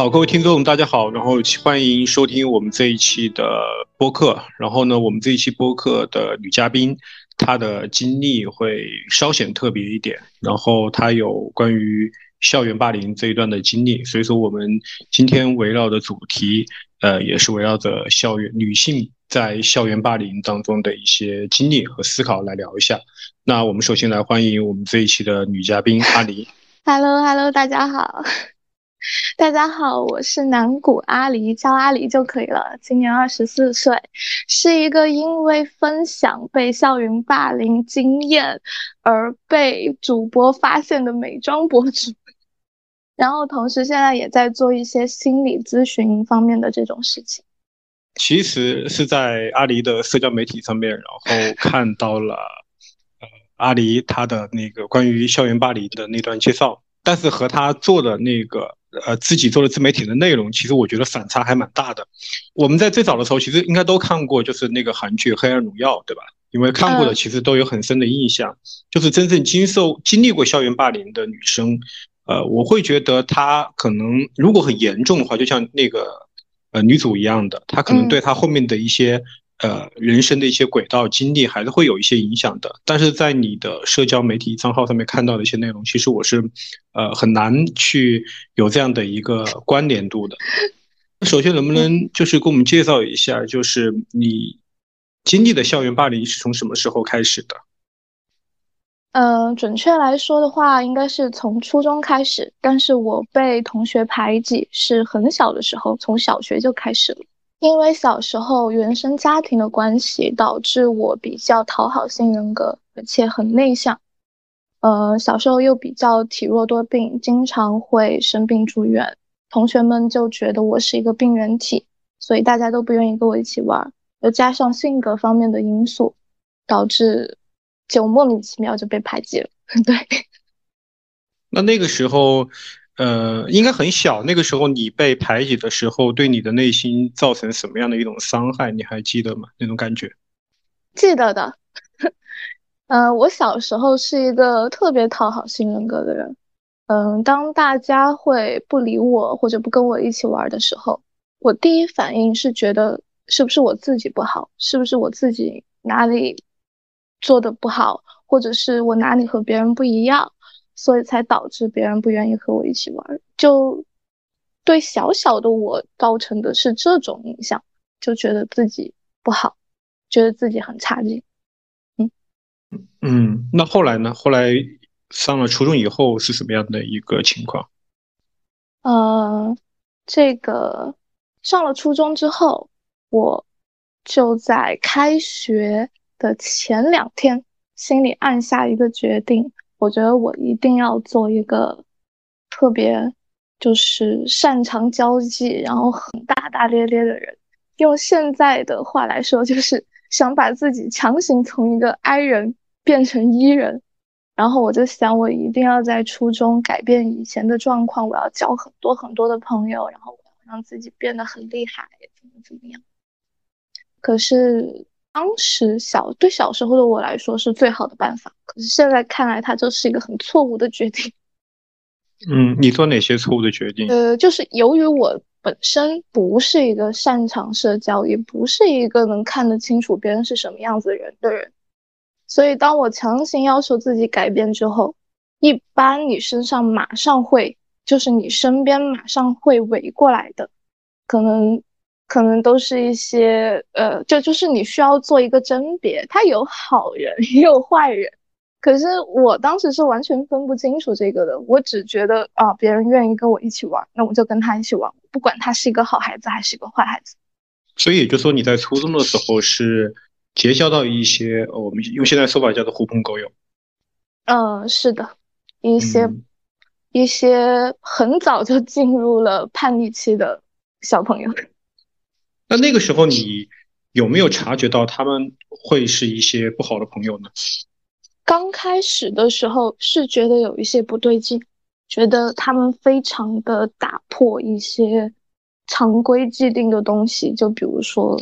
好，各位听众，大家好，然后欢迎收听我们这一期的播客。然后呢，我们这一期播客的女嘉宾，她的经历会稍显特别一点。然后她有关于校园霸凌这一段的经历，所以说我们今天围绕的主题，呃，也是围绕着校园女性在校园霸凌当中的一些经历和思考来聊一下。那我们首先来欢迎我们这一期的女嘉宾阿狸。Hello，Hello，大家好。大家好，我是南谷阿狸，叫阿狸就可以了。今年二十四岁，是一个因为分享被校园霸凌经验而被主播发现的美妆博主。然后同时现在也在做一些心理咨询方面的这种事情。其实是在阿狸的社交媒体上面，然后看到了阿狸他的那个关于校园霸凌的那段介绍，但是和他做的那个。呃，自己做的自媒体的内容，其实我觉得反差还蛮大的。我们在最早的时候，其实应该都看过，就是那个韩剧《黑暗荣耀》，对吧？因为看过的其实都有很深的印象。就是真正经受、经历过校园霸凌的女生，呃，我会觉得她可能如果很严重的话，就像那个呃女主一样的，她可能对她后面的一些。呃，人生的一些轨道经历还是会有一些影响的，但是在你的社交媒体账号上面看到的一些内容，其实我是，呃，很难去有这样的一个关联度的。首先，能不能就是给我们介绍一下，就是你经历的校园霸凌是从什么时候开始的？嗯，准确来说的话，应该是从初中开始，但是我被同学排挤是很小的时候，从小学就开始了。因为小时候原生家庭的关系，导致我比较讨好型人格，而且很内向。呃，小时候又比较体弱多病，经常会生病住院，同学们就觉得我是一个病原体，所以大家都不愿意跟我一起玩。又加上性格方面的因素，导致就莫名其妙就被排挤了。对。那那个时候。呃，应该很小。那个时候你被排挤的时候，对你的内心造成什么样的一种伤害？你还记得吗？那种感觉？记得的。嗯，我小时候是一个特别讨好型人格的人。嗯，当大家会不理我或者不跟我一起玩的时候，我第一反应是觉得是不是我自己不好，是不是我自己哪里做的不好，或者是我哪里和别人不一样。所以才导致别人不愿意和我一起玩，就对小小的我造成的是这种影响，就觉得自己不好，觉得自己很差劲。嗯嗯，那后来呢？后来上了初中以后是什么样的一个情况？呃，这个上了初中之后，我就在开学的前两天，心里暗下一个决定。我觉得我一定要做一个特别就是擅长交际，然后很大大咧咧的人。用现在的话来说，就是想把自己强行从一个 I 人变成 E 人。然后我就想，我一定要在初中改变以前的状况，我要交很多很多的朋友，然后我要让自己变得很厉害，怎么怎么样。可是。当时小对小时候的我来说是最好的办法，可是现在看来，它就是一个很错误的决定。嗯，你做哪些错误的决定？呃，就是由于我本身不是一个擅长社交，也不是一个能看得清楚别人是什么样子的人的人，所以当我强行要求自己改变之后，一般你身上马上会，就是你身边马上会围过来的，可能。可能都是一些呃，就就是你需要做一个甄别，他有好人 也有坏人，可是我当时是完全分不清楚这个的，我只觉得啊，别人愿意跟我一起玩，那我就跟他一起玩，不管他是一个好孩子还是一个坏孩子。所以也就说你在初中的时候是结交到一些我们用现在说法叫做狐朋狗友。嗯，是的，一些一些很早就进入了叛逆期的小朋友。那那个时候，你有没有察觉到他们会是一些不好的朋友呢？刚开始的时候是觉得有一些不对劲，觉得他们非常的打破一些常规既定的东西，就比如说，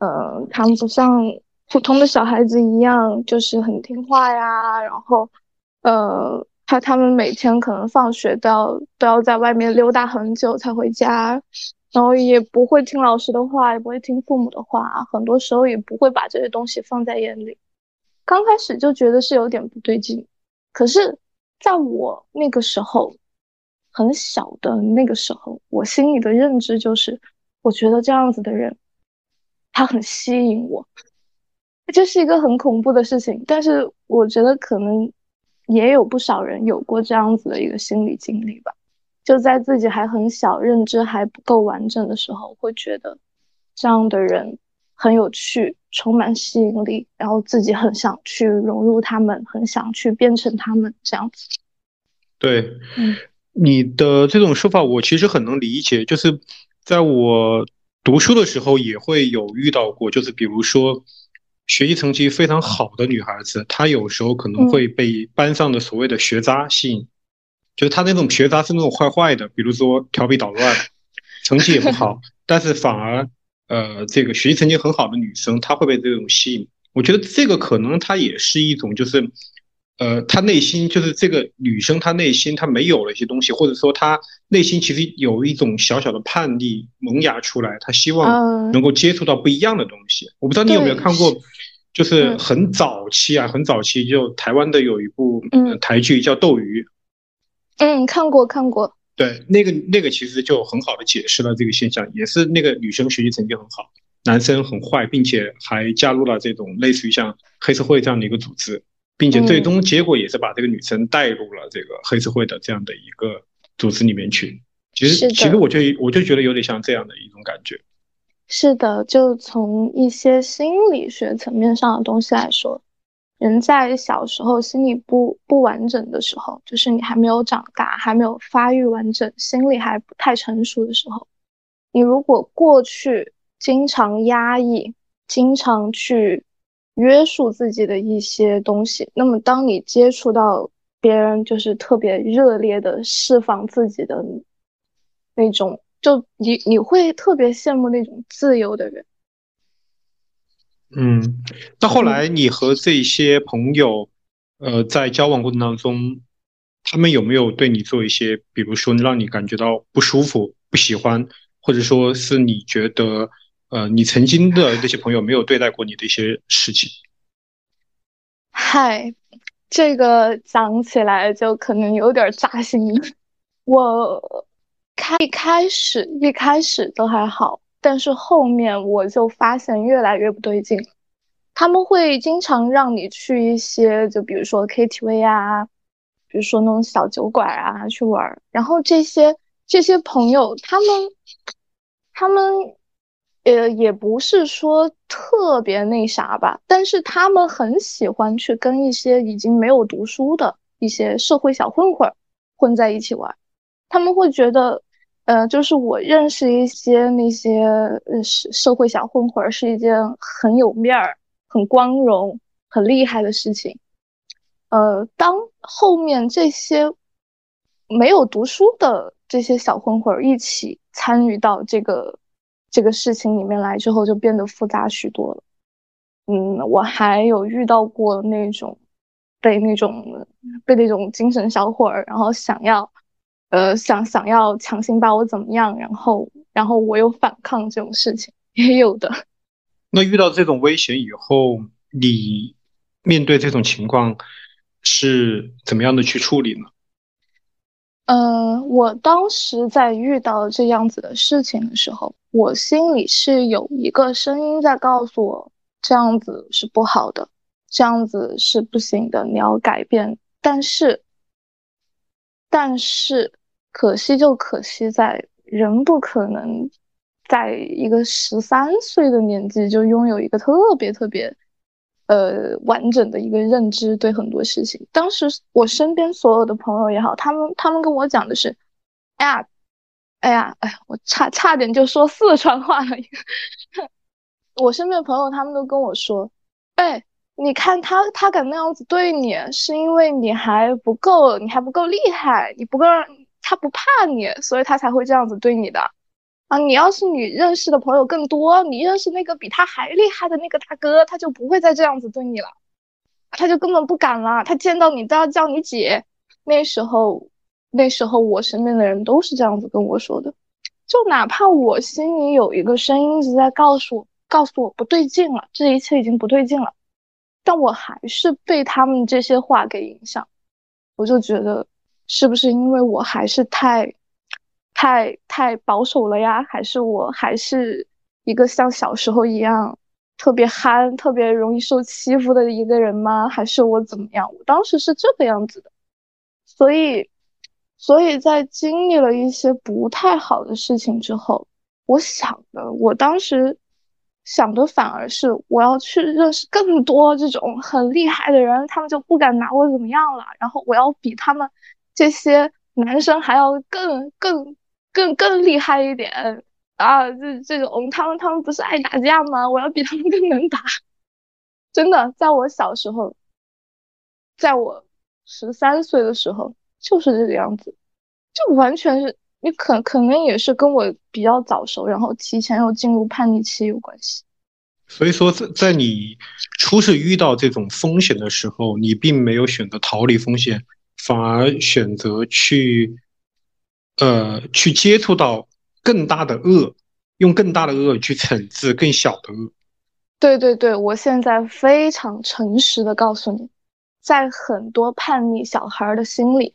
呃，他们不像普通的小孩子一样，就是很听话呀，然后，呃，他他们每天可能放学都要都要在外面溜达很久才回家，然后也不会听老师的话，也不会听父母的话，很多时候也不会把这些东西放在眼里。刚开始就觉得是有点不对劲，可是在我那个时候很小的那个时候，我心里的认知就是，我觉得这样子的人，他很吸引我，这是一个很恐怖的事情。但是我觉得可能。也有不少人有过这样子的一个心理经历吧，就在自己还很小、认知还不够完整的时候，会觉得这样的人很有趣、充满吸引力，然后自己很想去融入他们，很想去变成他们这样子。对，嗯，你的这种说法我其实很能理解，就是在我读书的时候也会有遇到过，就是比如说。学习成绩非常好的女孩子，她有时候可能会被班上的所谓的学渣吸引，就是他那种学渣是那种坏坏的，比如说调皮捣乱，成绩也不好，但是反而呃这个学习成绩很好的女生，她会被这种吸引。我觉得这个可能她也是一种，就是呃她内心就是这个女生她内心她没有了一些东西，或者说她内心其实有一种小小的叛逆萌芽出来，她希望能够接触到不一样的东西。我不知道你有没有看过。就是很早期啊，很早期就台湾的有一部台剧叫《斗鱼》，嗯，看过看过。对，那个那个其实就很好的解释了这个现象，也是那个女生学习成绩很好，男生很坏，并且还加入了这种类似于像黑社会这样的一个组织，并且最终结果也是把这个女生带入了这个黑社会的这样的一个组织里面去。其实其实我就我就觉得有点像这样的一种感觉。是的，就从一些心理学层面上的东西来说，人在小时候心理不不完整的时候，就是你还没有长大，还没有发育完整，心理还不太成熟的时候，你如果过去经常压抑，经常去约束自己的一些东西，那么当你接触到别人，就是特别热烈的释放自己的那种。就你你会特别羡慕那种自由的人，嗯，那后来你和这些朋友，呃，在交往过程当中，他们有没有对你做一些，比如说让你感觉到不舒服、不喜欢，或者说是你觉得，呃，你曾经的那些朋友没有对待过你的一些事情？嗨，这个讲起来就可能有点扎心，我。开一开始一开始都还好，但是后面我就发现越来越不对劲。他们会经常让你去一些，就比如说 KTV 啊，比如说那种小酒馆啊去玩。然后这些这些朋友，他们他们呃也不是说特别那啥吧，但是他们很喜欢去跟一些已经没有读书的一些社会小混混混在一起玩。他们会觉得，呃，就是我认识一些那些呃社社会小混混是一件很有面儿、很光荣、很厉害的事情。呃，当后面这些没有读书的这些小混混一起参与到这个这个事情里面来之后，就变得复杂许多了。嗯，我还有遇到过那种被那种被那种精神小伙儿，然后想要。呃，想想要强行把我怎么样，然后，然后我又反抗这种事情 也有的。那遇到这种危险以后，你面对这种情况是怎么样的去处理呢？呃，我当时在遇到这样子的事情的时候，我心里是有一个声音在告诉我，这样子是不好的，这样子是不行的，你要改变。但是，但是。可惜就可惜在人不可能在一个十三岁的年纪就拥有一个特别特别呃完整的一个认知，对很多事情。当时我身边所有的朋友也好，他们他们跟我讲的是，哎呀，哎呀，哎，我差差点就说四川话了。我身边的朋友他们都跟我说，哎，你看他他敢那样子对你，是因为你还不够，你还不够厉害，你不够。他不怕你，所以他才会这样子对你的啊！你要是你认识的朋友更多，你认识那个比他还厉害的那个大哥，他就不会再这样子对你了，他就根本不敢了。他见到你都要叫你姐，那时候，那时候我身边的人都是这样子跟我说的，就哪怕我心里有一个声音一直在告诉我，告诉我不对劲了，这一切已经不对劲了，但我还是被他们这些话给影响，我就觉得是不是因为我还是太，太太保守了呀？还是我还是一个像小时候一样？特别憨、特别容易受欺负的一个人吗？还是我怎么样？我当时是这个样子的，所以，所以在经历了一些不太好的事情之后，我想的，我当时想的反而是我要去认识更多这种很厉害的人，他们就不敢拿我怎么样了。然后我要比他们这些男生还要更、更、更、更厉害一点。啊，这这种他们他们不是爱打架吗？我要比他们更能打，真的，在我小时候，在我十三岁的时候就是这个样子，就完全是你可可能也是跟我比较早熟，然后提前又进入叛逆期有关系。所以说，在在你初次遇到这种风险的时候，你并没有选择逃离风险，反而选择去，呃，去接触到。更大的恶，用更大的恶去惩治更小的恶。对对对，我现在非常诚实的告诉你，在很多叛逆小孩的心里，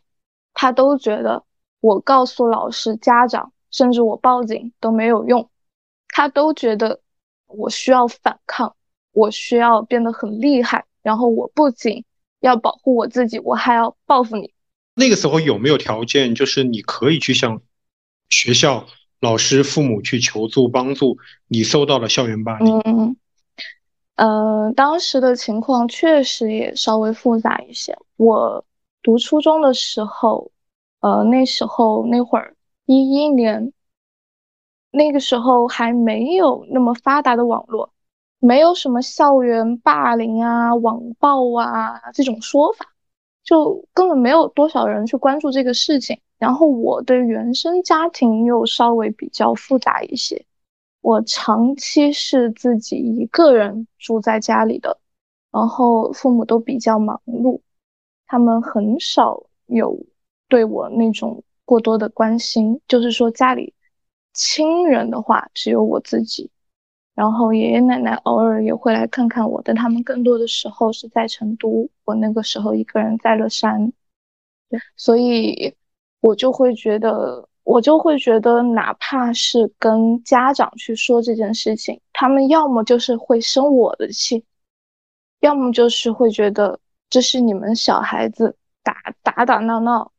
他都觉得我告诉老师、家长，甚至我报警都没有用，他都觉得我需要反抗，我需要变得很厉害，然后我不仅要保护我自己，我还要报复你。那个时候有没有条件，就是你可以去向学校？老师、父母去求助帮助，你受到了校园霸凌。嗯嗯，当时的情况确实也稍微复杂一些。我读初中的时候，呃，那时候那会儿一一年，那个时候还没有那么发达的网络，没有什么校园霸凌啊、网暴啊这种说法，就根本没有多少人去关注这个事情。然后我的原生家庭又稍微比较复杂一些，我长期是自己一个人住在家里的，然后父母都比较忙碌，他们很少有对我那种过多的关心，就是说家里亲人的话只有我自己，然后爷爷奶奶偶尔也会来看看我，但他们更多的时候是在成都，我那个时候一个人在乐山，对，所以。我就会觉得，我就会觉得，哪怕是跟家长去说这件事情，他们要么就是会生我的气，要么就是会觉得这是你们小孩子打打打闹闹，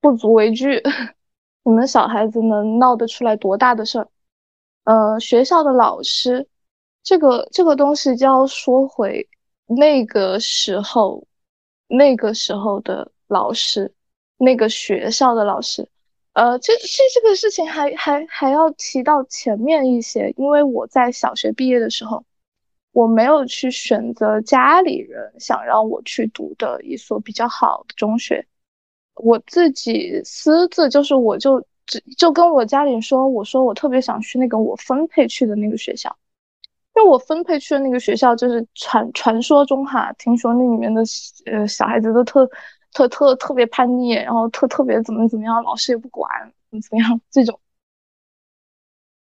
不足为惧。你们小孩子能闹得出来多大的事儿？呃，学校的老师，这个这个东西就要说回那个时候，那个时候的老师。那个学校的老师，呃，这这这个事情还还还要提到前面一些，因为我在小学毕业的时候，我没有去选择家里人想让我去读的一所比较好的中学，我自己私自就是我就就就跟我家里人说，我说我特别想去那个我分配去的那个学校，因为我分配去的那个学校就是传传说中哈，听说那里面的呃小孩子都特。特特特别叛逆，然后特特别怎么怎么样，老师也不管，怎么怎么样这种。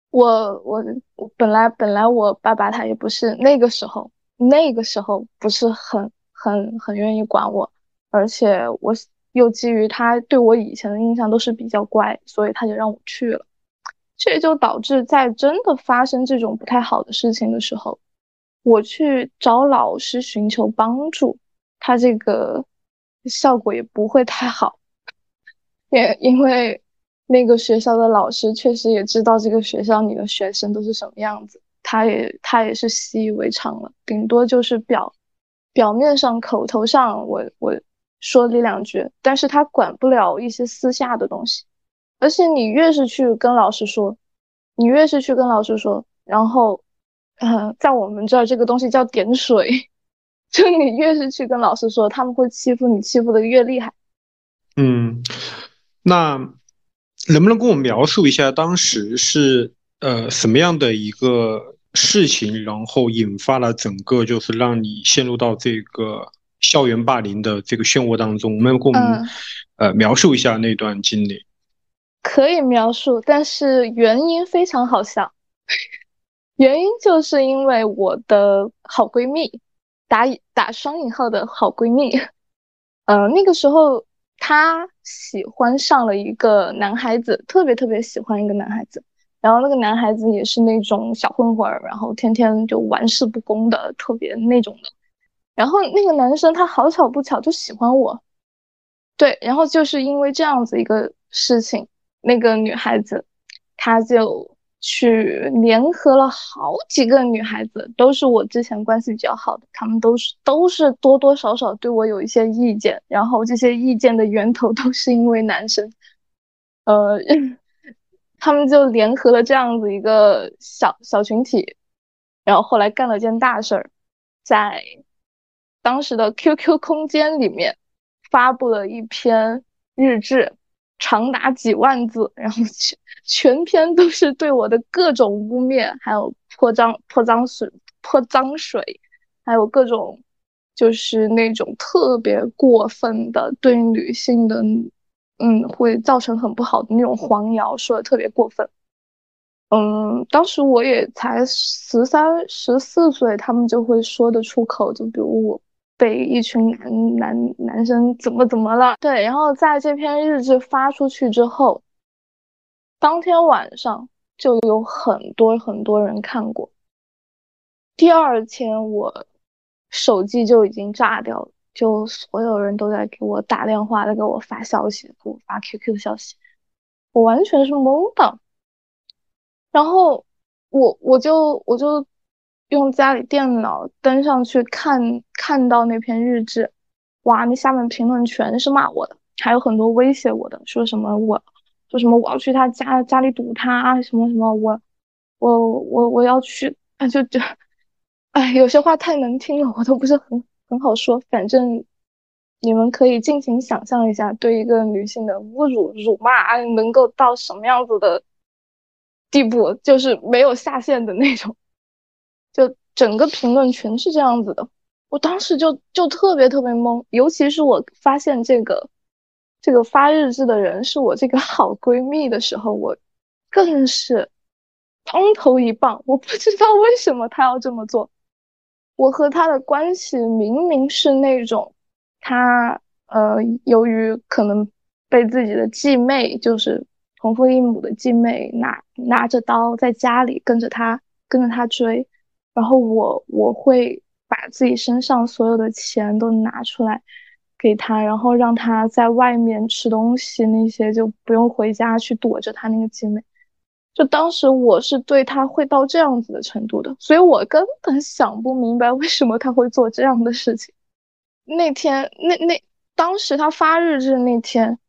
我我我本来本来我爸爸他也不是那个时候那个时候不是很很很愿意管我，而且我又基于他对我以前的印象都是比较乖，所以他就让我去了。这就导致在真的发生这种不太好的事情的时候，我去找老师寻求帮助，他这个。效果也不会太好，也因为那个学校的老师确实也知道这个学校里的学生都是什么样子，他也他也是习以为常了，顶多就是表表面上口头上我我说你两句，但是他管不了一些私下的东西，而且你越是去跟老师说，你越是去跟老师说，然后嗯，在我们这儿这个东西叫点水。就你越是去跟老师说，他们会欺负你，欺负的越厉害。嗯，那能不能跟我描述一下当时是呃什么样的一个事情，然后引发了整个就是让你陷入到这个校园霸凌的这个漩涡当中，能给我们呃描述一下那段经历？可以描述，但是原因非常好笑。原因就是因为我的好闺蜜，打打双引号的好闺蜜，呃，那个时候她喜欢上了一个男孩子，特别特别喜欢一个男孩子。然后那个男孩子也是那种小混混儿，然后天天就玩世不恭的，特别那种的。然后那个男生他好巧不巧就喜欢我，对，然后就是因为这样子一个事情，那个女孩子，她就去联合了好几个女孩子，都是我之前关系比较好的，她们都是都是多多少少对我有一些意见，然后这些意见的源头都是因为男生，呃。他们就联合了这样子一个小小群体，然后后来干了件大事儿，在当时的 QQ 空间里面发布了一篇日志，长达几万字，然后全全篇都是对我的各种污蔑，还有泼脏泼脏水泼脏水，还有各种就是那种特别过分的对女性的。嗯，会造成很不好的那种黄谣，说的特别过分。嗯，当时我也才十三、十四岁，他们就会说得出口。就比如我被一群男男男生怎么怎么了，对。然后在这篇日志发出去之后，当天晚上就有很多很多人看过。第二天我手机就已经炸掉了。就所有人都在给我打电话，在给我发消息，给我发 QQ 消息，我完全是懵的。然后我我就我就用家里电脑登上去看，看到那篇日志，哇，那下面评论全是骂我的，还有很多威胁我的，说什么我说什么我要去他家家里堵他，什么什么我我我我要去，啊就就，哎，有些话太难听了，我都不是很。很好说，反正你们可以尽情想象一下，对一个女性的侮辱、辱骂，能够到什么样子的地步，就是没有下限的那种。整个评论全是这样子的，我当时就就特别特别懵，尤其是我发现这个这个发日志的人是我这个好闺蜜的时候，我更是当头一棒。我不知道为什么她要这么做。我和他的关系明明是那种，他呃，由于可能被自己的继妹，就是同父异母的继妹拿拿着刀在家里跟着他跟着他追，然后我我会把自己身上所有的钱都拿出来给他，然后让他在外面吃东西那些就不用回家去躲着他那个姐妹。就当时我是对他会到这样子的程度的，所以我根本想不明白为什么他会做这样的事情。那天，那那当时他发日志那天，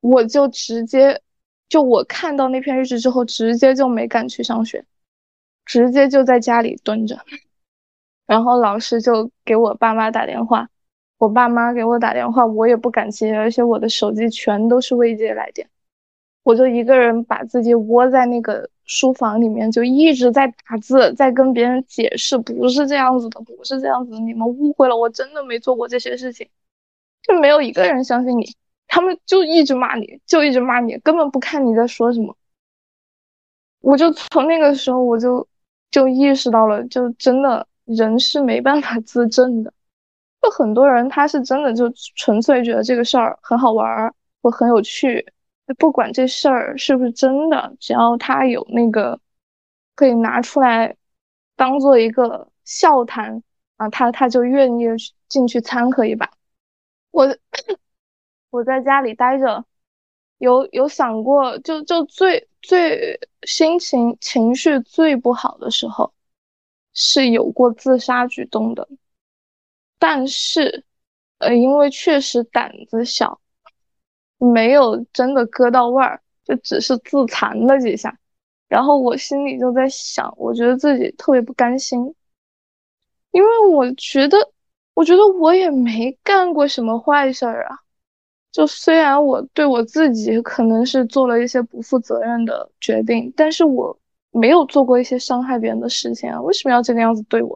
我就直接就我看到那篇日志之后，直接就没敢去上学，直接就在家里蹲着。然后老师就给我爸妈打电话，我爸妈给我打电话，我也不敢接，而且我的手机全都是未接来电。我就一个人把自己窝在那个书房里面，就一直在打字，在跟别人解释，不是这样子的，不是这样子，你们误会了，我真的没做过这些事情，就没有一个人相信你，他们就一直骂你，就一直骂你，根本不看你在说什么。我就从那个时候，我就就意识到了，就真的人是没办法自证的，就很多人他是真的就纯粹觉得这个事儿很好玩儿或很有趣。不管这事儿是不是真的，只要他有那个可以拿出来当做一个笑谈啊，他他就愿意进去掺和一把。我 我在家里待着，有有想过，就就最最心情情绪最不好的时候，是有过自杀举动的，但是呃，因为确实胆子小。没有真的割到味儿，就只是自残了几下，然后我心里就在想，我觉得自己特别不甘心，因为我觉得，我觉得我也没干过什么坏事儿啊，就虽然我对我自己可能是做了一些不负责任的决定，但是我没有做过一些伤害别人的事情啊，为什么要这个样子对我？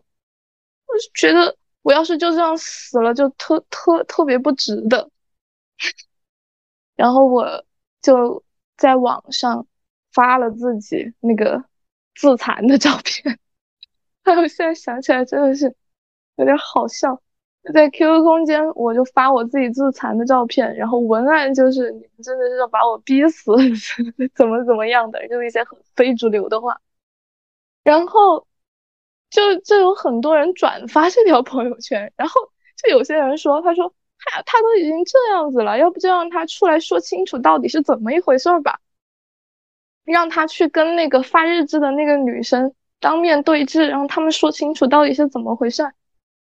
我就觉得我要是就这样死了，就特特特别不值得。然后我就在网上发了自己那个自残的照片，哎，我现在想起来真的是有点好笑。在 QQ 空间，我就发我自己自残的照片，然后文案就是“你们真的是要把我逼死，怎么怎么样的”，就一些很非主流的话。然后就就有很多人转发这条朋友圈，然后就有些人说：“他说他他都已经这样子了，要不就让他出来说清楚到底是怎么一回事吧，让他去跟那个发日志的那个女生当面对质，让他们说清楚到底是怎么回事。”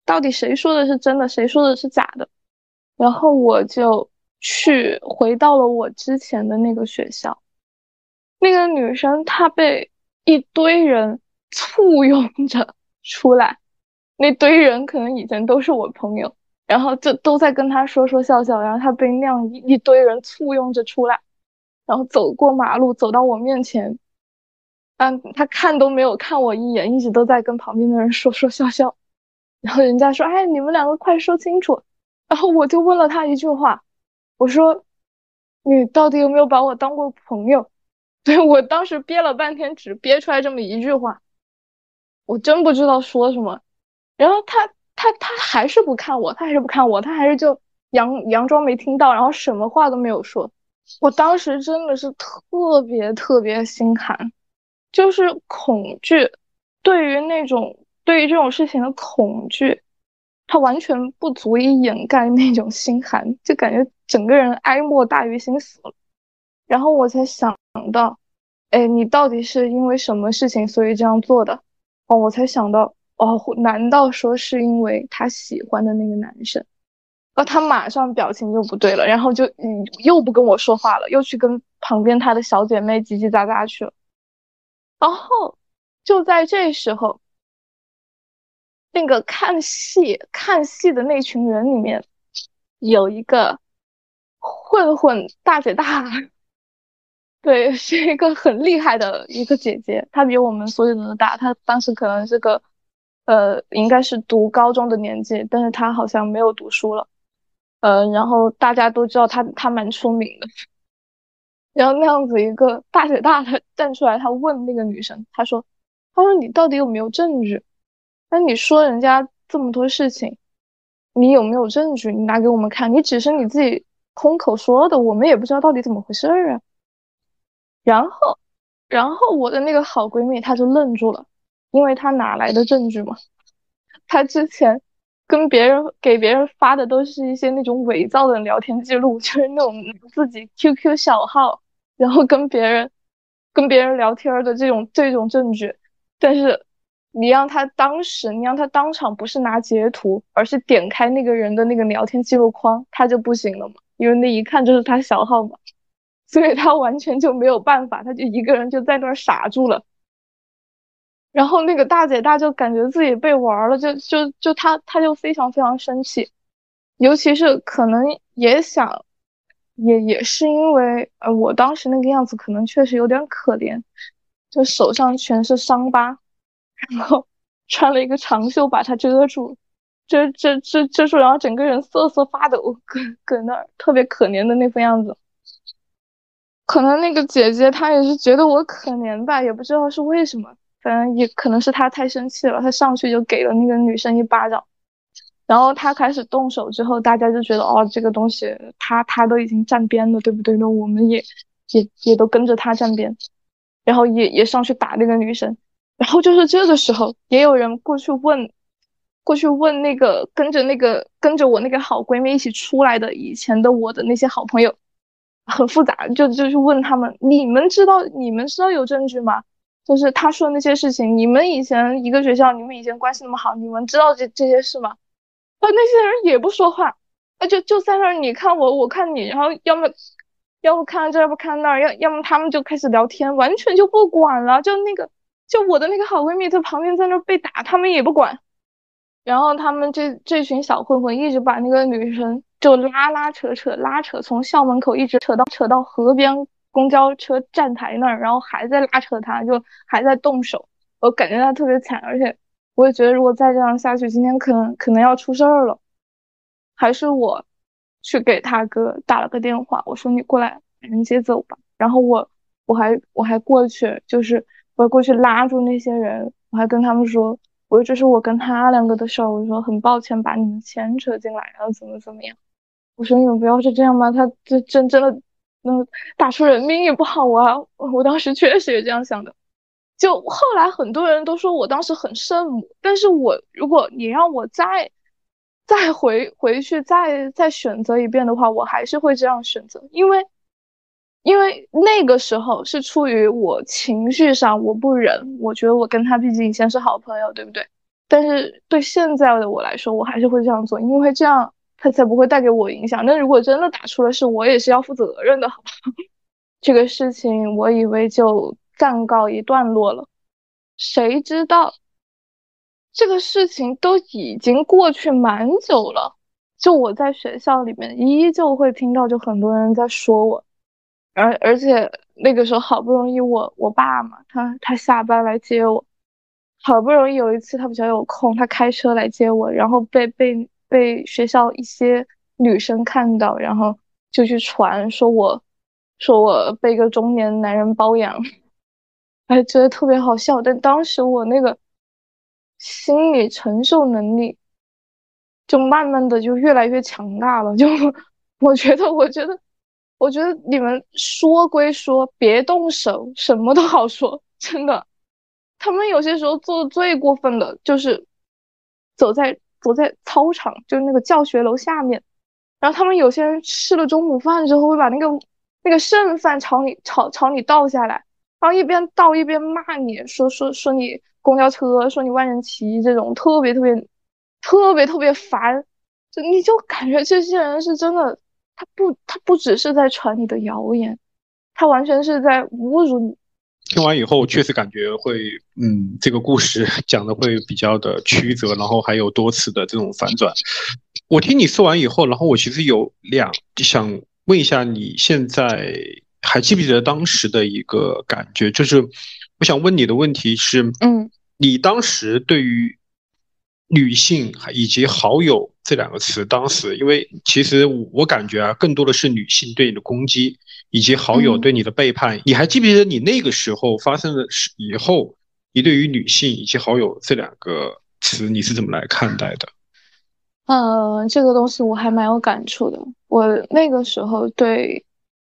到底谁说的是真的，谁说的是假的？然后我就去回到了我之前的那个学校，那个女生她被一堆人簇拥着出来，那堆人可能以前都是我朋友，然后就都在跟她说说笑笑，然后她被那样一一堆人簇拥着出来，然后走过马路走到我面前，嗯，她看都没有看我一眼，一直都在跟旁边的人说说笑笑。然后人家说：“哎，你们两个快说清楚。”然后我就问了他一句话，我说：“你到底有没有把我当过朋友？” 对我当时憋了半天，只憋出来这么一句话，我真不知道说什么。然后他他他还是不看我，他还是不看我，他还是就佯佯装没听到，然后什么话都没有说。我当时真的是特别特别心寒，就是恐惧，对于那种。对于这种事情的恐惧，他完全不足以掩盖那种心寒，就感觉整个人哀莫大于心死了。然后我才想到，哎，你到底是因为什么事情所以这样做的？哦，我才想到，哦，难道说是因为他喜欢的那个男生？哦，他马上表情就不对了，然后就嗯，又不跟我说话了，又去跟旁边他的小姐妹叽叽喳喳去了。然后就在这时候。那个看戏看戏的那群人里面，有一个混混大姐大，对，是一个很厉害的一个姐姐，她比我们所有人都大，她当时可能是个，呃，应该是读高中的年纪，但是她好像没有读书了，呃，然后大家都知道她她蛮出名的，然后那样子一个大姐大的站出来，她问那个女生，她说，她说你到底有没有证据？那你说人家这么多事情，你有没有证据？你拿给我们看。你只是你自己空口说的，我们也不知道到底怎么回事儿啊。然后，然后我的那个好闺蜜她就愣住了，因为她哪来的证据嘛？她之前跟别人给别人发的都是一些那种伪造的聊天记录，就是那种自己 QQ 小号，然后跟别人跟别人聊天的这种这种证据，但是。你让他当时，你让他当场不是拿截图，而是点开那个人的那个聊天记录框，他就不行了嘛？因为那一看就是他小号嘛，所以他完全就没有办法，他就一个人就在那儿傻住了。然后那个大姐大就感觉自己被玩了，就就就他他就非常非常生气，尤其是可能也想，也也是因为呃我当时那个样子可能确实有点可怜，就手上全是伤疤。然后穿了一个长袖把它遮住，遮遮遮遮住，然后整个人瑟瑟发抖，搁搁那儿特别可怜的那副样子。可能那个姐姐她也是觉得我可怜吧，也不知道是为什么，反正也可能是她太生气了，她上去就给了那个女生一巴掌。然后她开始动手之后，大家就觉得哦，这个东西她她都已经站边了，对不对？那我们也也也都跟着她站边，然后也也上去打那个女生。然后就是这个时候，也有人过去问，过去问那个跟着那个跟着我那个好闺蜜一起出来的以前的我的那些好朋友，很复杂，就就去问他们，你们知道你们知道有证据吗？就是他说那些事情，你们以前一个学校，你们以前关系那么好，你们知道这这些事吗？啊，那些人也不说话，啊，就就在那儿，你看我，我看你，然后要么要不看这，要不看那儿，要要么他们就开始聊天，完全就不管了，就那个。就我的那个好闺蜜在旁边在那被打，他们也不管，然后他们这这群小混混一直把那个女生就拉拉扯扯拉扯，从校门口一直扯到扯到河边公交车站台那儿，然后还在拉扯她，就还在动手，我感觉她特别惨，而且我也觉得如果再这样下去，今天可能可能要出事儿了。还是我去给他哥打了个电话，我说你过来把人接走吧。然后我我还我还过去，就是我要过去拉住那些人，我还跟他们说，我说这是我跟他两个的事儿，我说很抱歉把你们牵扯进来，然后怎么怎么样。我说你们不要是这样吧，他这真真的那打出人命也不好啊。我当时确实也这样想的。就后来很多人都说我当时很圣母，但是我如果你让我再再回回去再再选择一遍的话，我还是会这样选择，因为因为那个时候是出于我情绪上我不忍，我觉得我跟他毕竟以前是好朋友，对不对？但是对现在的我来说，我还是会这样做，因为这样他才不会带给我影响。那如果真的打出了事，我也是要负责任的，好吧？这个事情我以为就。暂告一段落了，谁知道这个事情都已经过去蛮久了。就我在学校里面，依旧会听到，就很多人在说我，而而且那个时候好不容易我我爸嘛，他他下班来接我，好不容易有一次他比较有空，他开车来接我，然后被被被学校一些女生看到，然后就去传说我说我被一个中年男人包养。还觉得特别好笑，但当时我那个心理承受能力就慢慢的就越来越强大了。就 我觉得，我觉得，我觉得你们说归说，别动手，什么都好说。真的，他们有些时候做的最过分的就是走在走在操场，就是那个教学楼下面，然后他们有些人吃了中午饭之后，会把那个那个剩饭朝你朝朝你倒下来。然后一边倒一边骂你，说说说你公交车，说你万人骑这种特别特别特别特别烦，就你就感觉这些人是真的，他不他不只是在传你的谣言，他完全是在侮辱你。听完以后，确实感觉会，嗯，这个故事 讲的会比较的曲折，然后还有多次的这种反转。我听你说完以后，然后我其实有两想问一下，你现在。还记不记得当时的一个感觉？就是我想问你的问题是：嗯，你当时对于女性以及好友这两个词，当时因为其实我感觉啊，更多的是女性对你的攻击，以及好友对你的背叛。你还记不记得你那个时候发生的事以后，你对于女性以及好友这两个词，你是怎么来看待的？嗯，这个东西我还蛮有感触的。我那个时候对。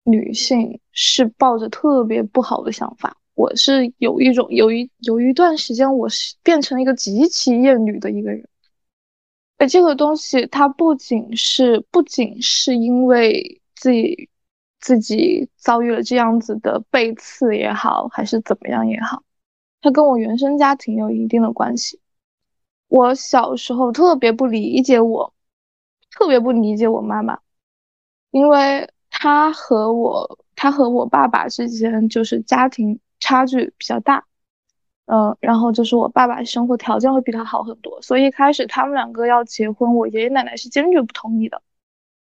女性是抱着特别不好的想法，我是有一种有一有一段时间，我是变成一个极其厌女的一个人。而这个东西，它不仅是不仅是因为自己自己遭遇了这样子的背刺也好，还是怎么样也好，它跟我原生家庭有一定的关系。我小时候特别不理解我，特别不理解我妈妈，因为。她和我，她和我爸爸之间就是家庭差距比较大，嗯，然后就是我爸爸生活条件会比他好很多，所以一开始他们两个要结婚，我爷爷奶奶是坚决不同意的，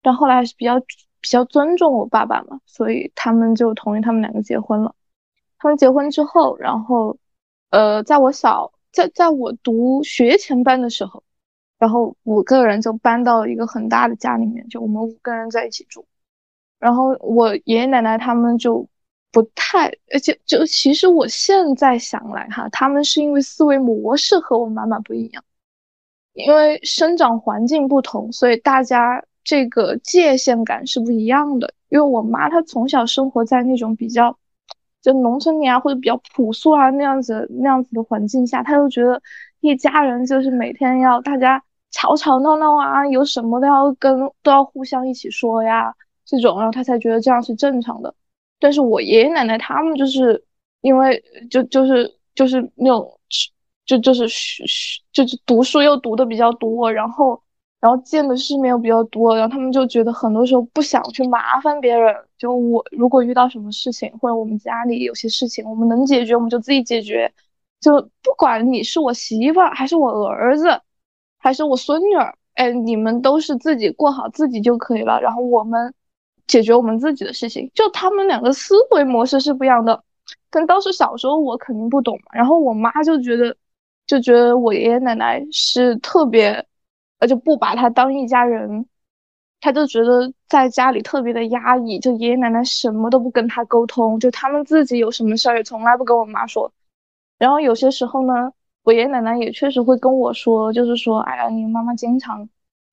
但后来还是比较比较尊重我爸爸嘛，所以他们就同意他们两个结婚了。他们结婚之后，然后，呃，在我小在在我读学前班的时候，然后五个人就搬到一个很大的家里面，就我们五个人在一起住。然后我爷爷奶奶他们就不太，而且就其实我现在想来哈，他们是因为思维模式和我妈妈不一样，因为生长环境不同，所以大家这个界限感是不一样的。因为我妈她从小生活在那种比较就农村里啊，或者比较朴素啊那样子那样子的环境下，她就觉得一家人就是每天要大家吵吵闹闹啊，有什么都要跟都要互相一起说呀。这种，然后她才觉得这样是正常的。但是我爷爷奶奶他们就是因为就就是就是那种就就是学学就是读书又读的比较多，然后然后见的世面又比较多，然后他们就觉得很多时候不想去麻烦别人。就我如果遇到什么事情，或者我们家里有些事情，我们能解决我们就自己解决。就不管你是我媳妇儿还是我儿子，还是我孙女儿，哎，你们都是自己过好自己就可以了。然后我们。解决我们自己的事情，就他们两个思维模式是不一样的。但当时小时候我肯定不懂嘛，然后我妈就觉得就觉得我爷爷奶奶是特别，呃，就不把他当一家人，他就觉得在家里特别的压抑，就爷爷奶奶什么都不跟他沟通，就他们自己有什么事儿也从来不跟我妈说。然后有些时候呢，我爷爷奶奶也确实会跟我说，就是说，哎呀，你妈妈经常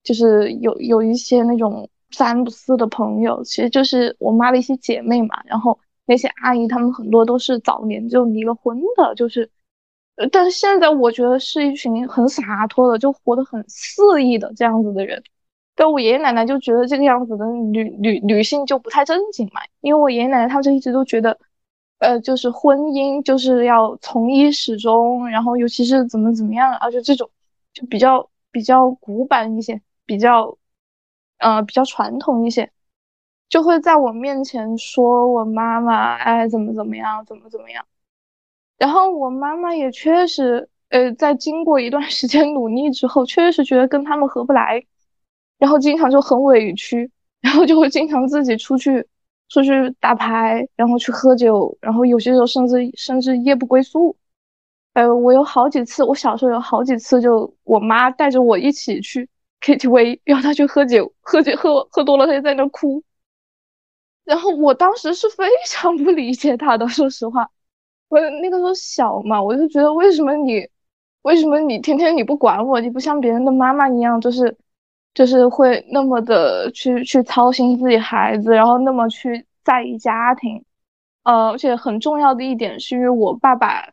就是有有一些那种三不四的朋友，其实就是我妈的一些姐妹嘛。然后那些阿姨，她们很多都是早年就离了婚的，就是。但是现在我觉得是一群很洒脱的，就活得很肆意的这样子的人。但我爷爷奶奶就觉得这个样子的女女女性就不太正经嘛，因为我爷爷奶奶他们就一直都觉得，呃，就是婚姻就是要从一始终，然后尤其是怎么怎么样，而且这种就比较比较古板一些，比较，呃，比较传统一些，就会在我面前说我妈妈，哎，怎么怎么样，怎么怎么样。然后我妈妈也确实，呃，在经过一段 时间努力之后，确实觉得跟他们合不来，然后经常就很委屈，然后就会经常自己出去，出去打牌，然后去喝酒，然后有些时候甚至甚至夜不归宿。呃，我有好几次，我小时候有好几次，就我妈带着我一起去 KTV，然后他去喝酒，喝酒喝喝多了，他就在那哭。然后我当时是非常不理解他的，说实话。我那个时候小嘛，我就觉得为什么你，为什么你天天你不管我，你不像别人的妈妈一样，就是就是会那么的去去操心自己孩子，然后那么去在意家庭，呃，而且很重要的一点是因为我爸爸，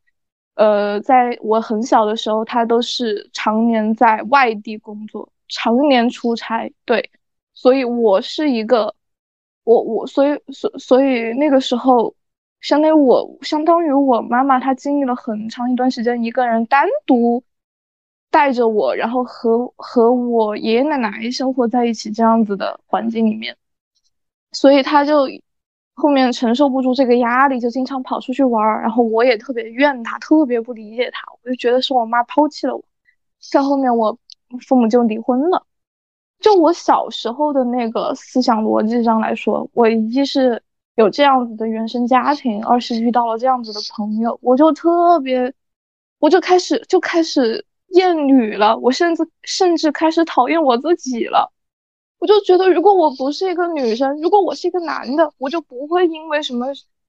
呃，在我很小的时候，他都是常年在外地工作，常年出差，对，所以我是一个，我我所以所所以那个时候。相当于我，相当于我妈妈，她经历了很长一段时间一个人单独带着我，然后和和我爷爷奶奶生活在一起这样子的环境里面，所以她就后面承受不住这个压力，就经常跑出去玩儿。然后我也特别怨她，特别不理解她，我就觉得是我妈抛弃了我。在后面我父母就离婚了。就我小时候的那个思想逻辑上来说，我一是。有这样子的原生家庭，二是遇到了这样子的朋友，我就特别，我就开始就开始厌女了，我甚至甚至开始讨厌我自己了。我就觉得，如果我不是一个女生，如果我是一个男的，我就不会因为什么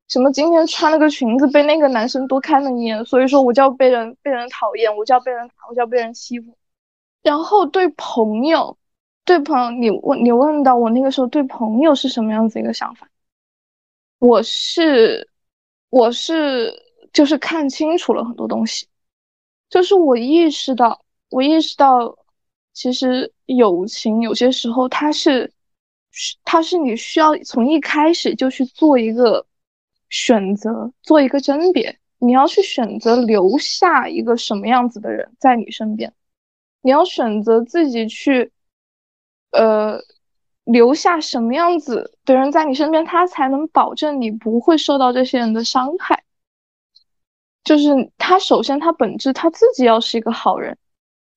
什么今天穿了个裙子被那个男生多看了一眼，所以说我就要被人被人讨厌，我就要被人，我就要被人欺负。然后对朋友，对朋友，你问你问到我那个时候对朋友是什么样子一个想法？我是，我是，就是看清楚了很多东西，就是我意识到，我意识到，其实友情有些时候它是，它是你需要从一开始就去做一个选择，做一个甄别，你要去选择留下一个什么样子的人在你身边，你要选择自己去，呃。留下什么样子的人在你身边，他才能保证你不会受到这些人的伤害。就是他首先他本质他自己要是一个好人，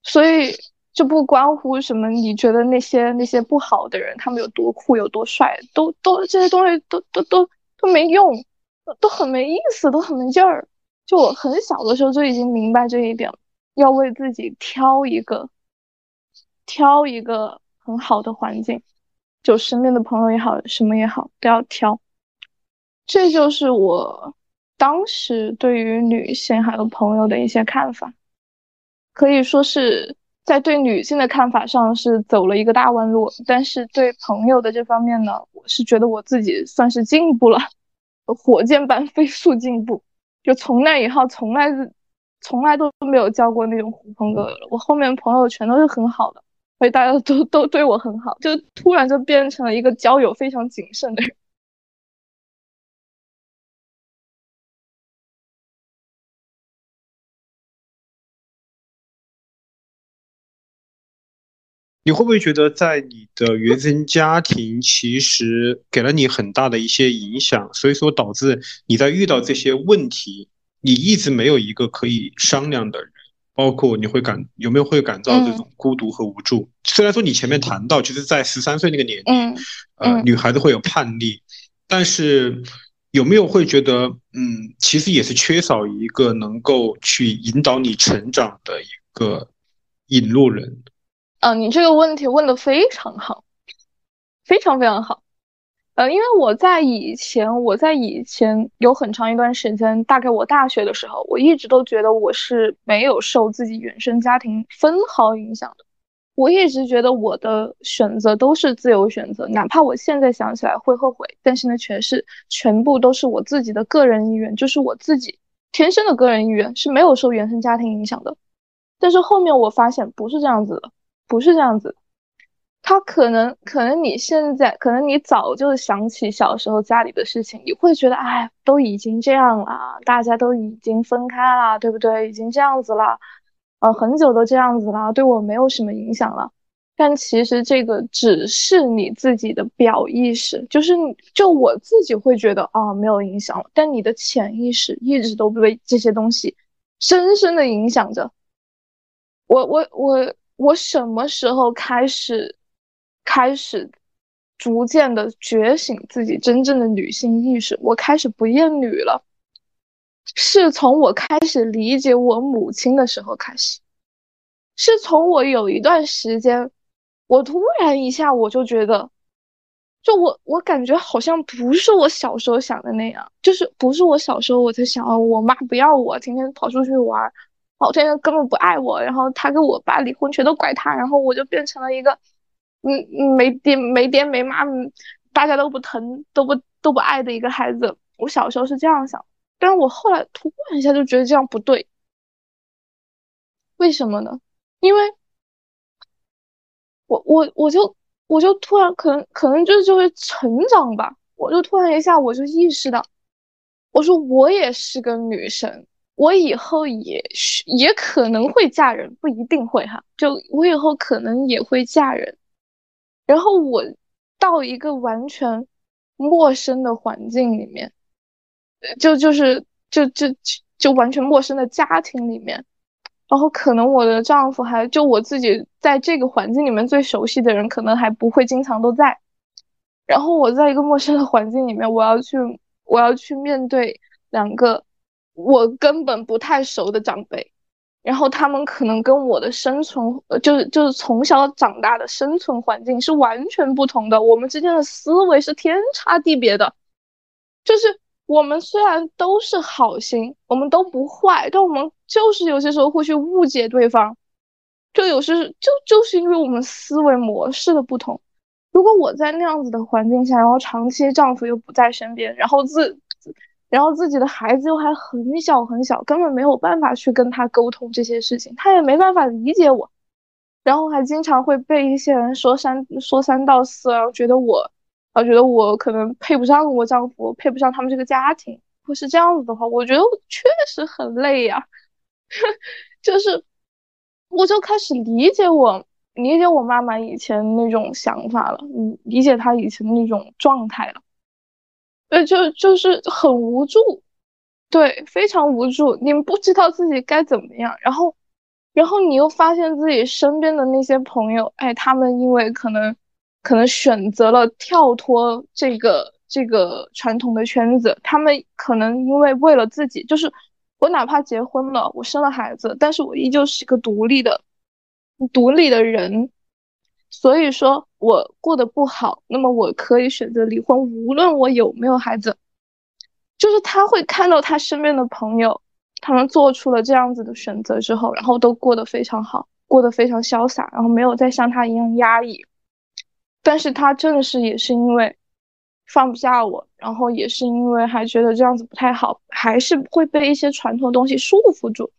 所以就不关乎什么你觉得那些那些不好的人他们有多酷有多帅，都都这些东西都都都都没用，都很没意思，都很没劲儿。就我很小的时候就已经明白这一点，要为自己挑一个挑一个很好的环境。就身边的朋友也好，什么也好，都要挑。这就是我当时对于女性还有朋友的一些看法，可以说是在对女性的看法上是走了一个大弯路，但是对朋友的这方面呢，我是觉得我自己算是进步了，火箭般飞速进步。就从那以后，从来从来都没有交过那种狐朋狗友了，我后面朋友全都是很好的。所以大家都都对我很好，就突然就变成了一个交友非常谨慎的人。你会不会觉得，在你的原生家庭其实给了你很大的一些影响，所以说导致你在遇到这些问题，你一直没有一个可以商量的人？包括你会感有没有会感到这种孤独和无助？虽然说你前面谈到，就是在十三岁那个年龄，呃，女孩子会有叛逆，但是有没有会觉得，嗯，其实也是缺少一个能够去引导你成长的一个引路人？啊，你这个问题问的非常好，非常非常好。呃，因为我在以前，我在以前有很长一段时间，大概我大学的时候，我一直都觉得我是没有受自己原生家庭分毫影响的。我一直觉得我的选择都是自由选择，哪怕我现在想起来会后悔，但是呢，全是全部都是我自己的个人意愿，就是我自己天生的个人意愿是没有受原生家庭影响的。但是后面我发现不是这样子的，不是这样子。他可能，可能你现在，可能你早就想起小时候家里的事情，你会觉得，哎，都已经这样了，大家都已经分开了，对不对？已经这样子了，呃，很久都这样子了，对我没有什么影响了。但其实这个只是你自己的表意识，就是就我自己会觉得啊，没有影响了。但你的潜意识一直都被这些东西深深的影响着。我我我我什么时候开始？开始逐渐的觉醒自己真正的女性意识，我开始不厌女了，是从我开始理解我母亲的时候开始，是从我有一段时间，我突然一下我就觉得，就我我感觉好像不是我小时候想的那样，就是不是我小时候我在想啊，我妈不要我，天天跑出去玩，哦，天天根本不爱我，然后他跟我爸离婚全都怪他，然后我就变成了一个。嗯，没爹没爹没妈，大家都不疼都不都不爱的一个孩子。我小时候是这样想，但是我后来突然一下就觉得这样不对。为什么呢？因为，我我我就我就突然可能可能就是就会成长吧，我就突然一下我就意识到，我说我也是个女生，我以后也是也可能会嫁人，不一定会哈，就我以后可能也会嫁人。然后我到一个完全陌生的环境里面，就就是就就就完全陌生的家庭里面，然后可能我的丈夫还就我自己在这个环境里面最熟悉的人，可能还不会经常都在。然后我在一个陌生的环境里面，我要去我要去面对两个我根本不太熟的长辈。然后他们可能跟我的生存，呃，就是就是从小长大的生存环境是完全不同的，我们之间的思维是天差地别的。就是我们虽然都是好心，我们都不坏，但我们就是有些时候会去误解对方。就有时就就是因为我们思维模式的不同。如果我在那样子的环境下，然后长期丈夫又不在身边，然后自。然后自己的孩子又还很小很小，根本没有办法去跟他沟通这些事情，他也没办法理解我，然后还经常会被一些人说三说三道四，然后觉得我，啊觉得我可能配不上我丈夫，配不上他们这个家庭，或是这样子的话，我觉得确实很累呀，就是，我就开始理解我理解我妈妈以前那种想法了，嗯，理解她以前那种状态了。对，就就是很无助，对，非常无助。你们不知道自己该怎么样，然后，然后你又发现自己身边的那些朋友，哎，他们因为可能，可能选择了跳脱这个这个传统的圈子，他们可能因为为了自己，就是我哪怕结婚了，我生了孩子，但是我依旧是一个独立的，独立的人。所以说我过得不好，那么我可以选择离婚，无论我有没有孩子。就是他会看到他身边的朋友，他们做出了这样子的选择之后，然后都过得非常好，过得非常潇洒，然后没有再像他一样压抑。但是他正是也是因为放不下我，然后也是因为还觉得这样子不太好，还是会被一些传统的东西束缚住。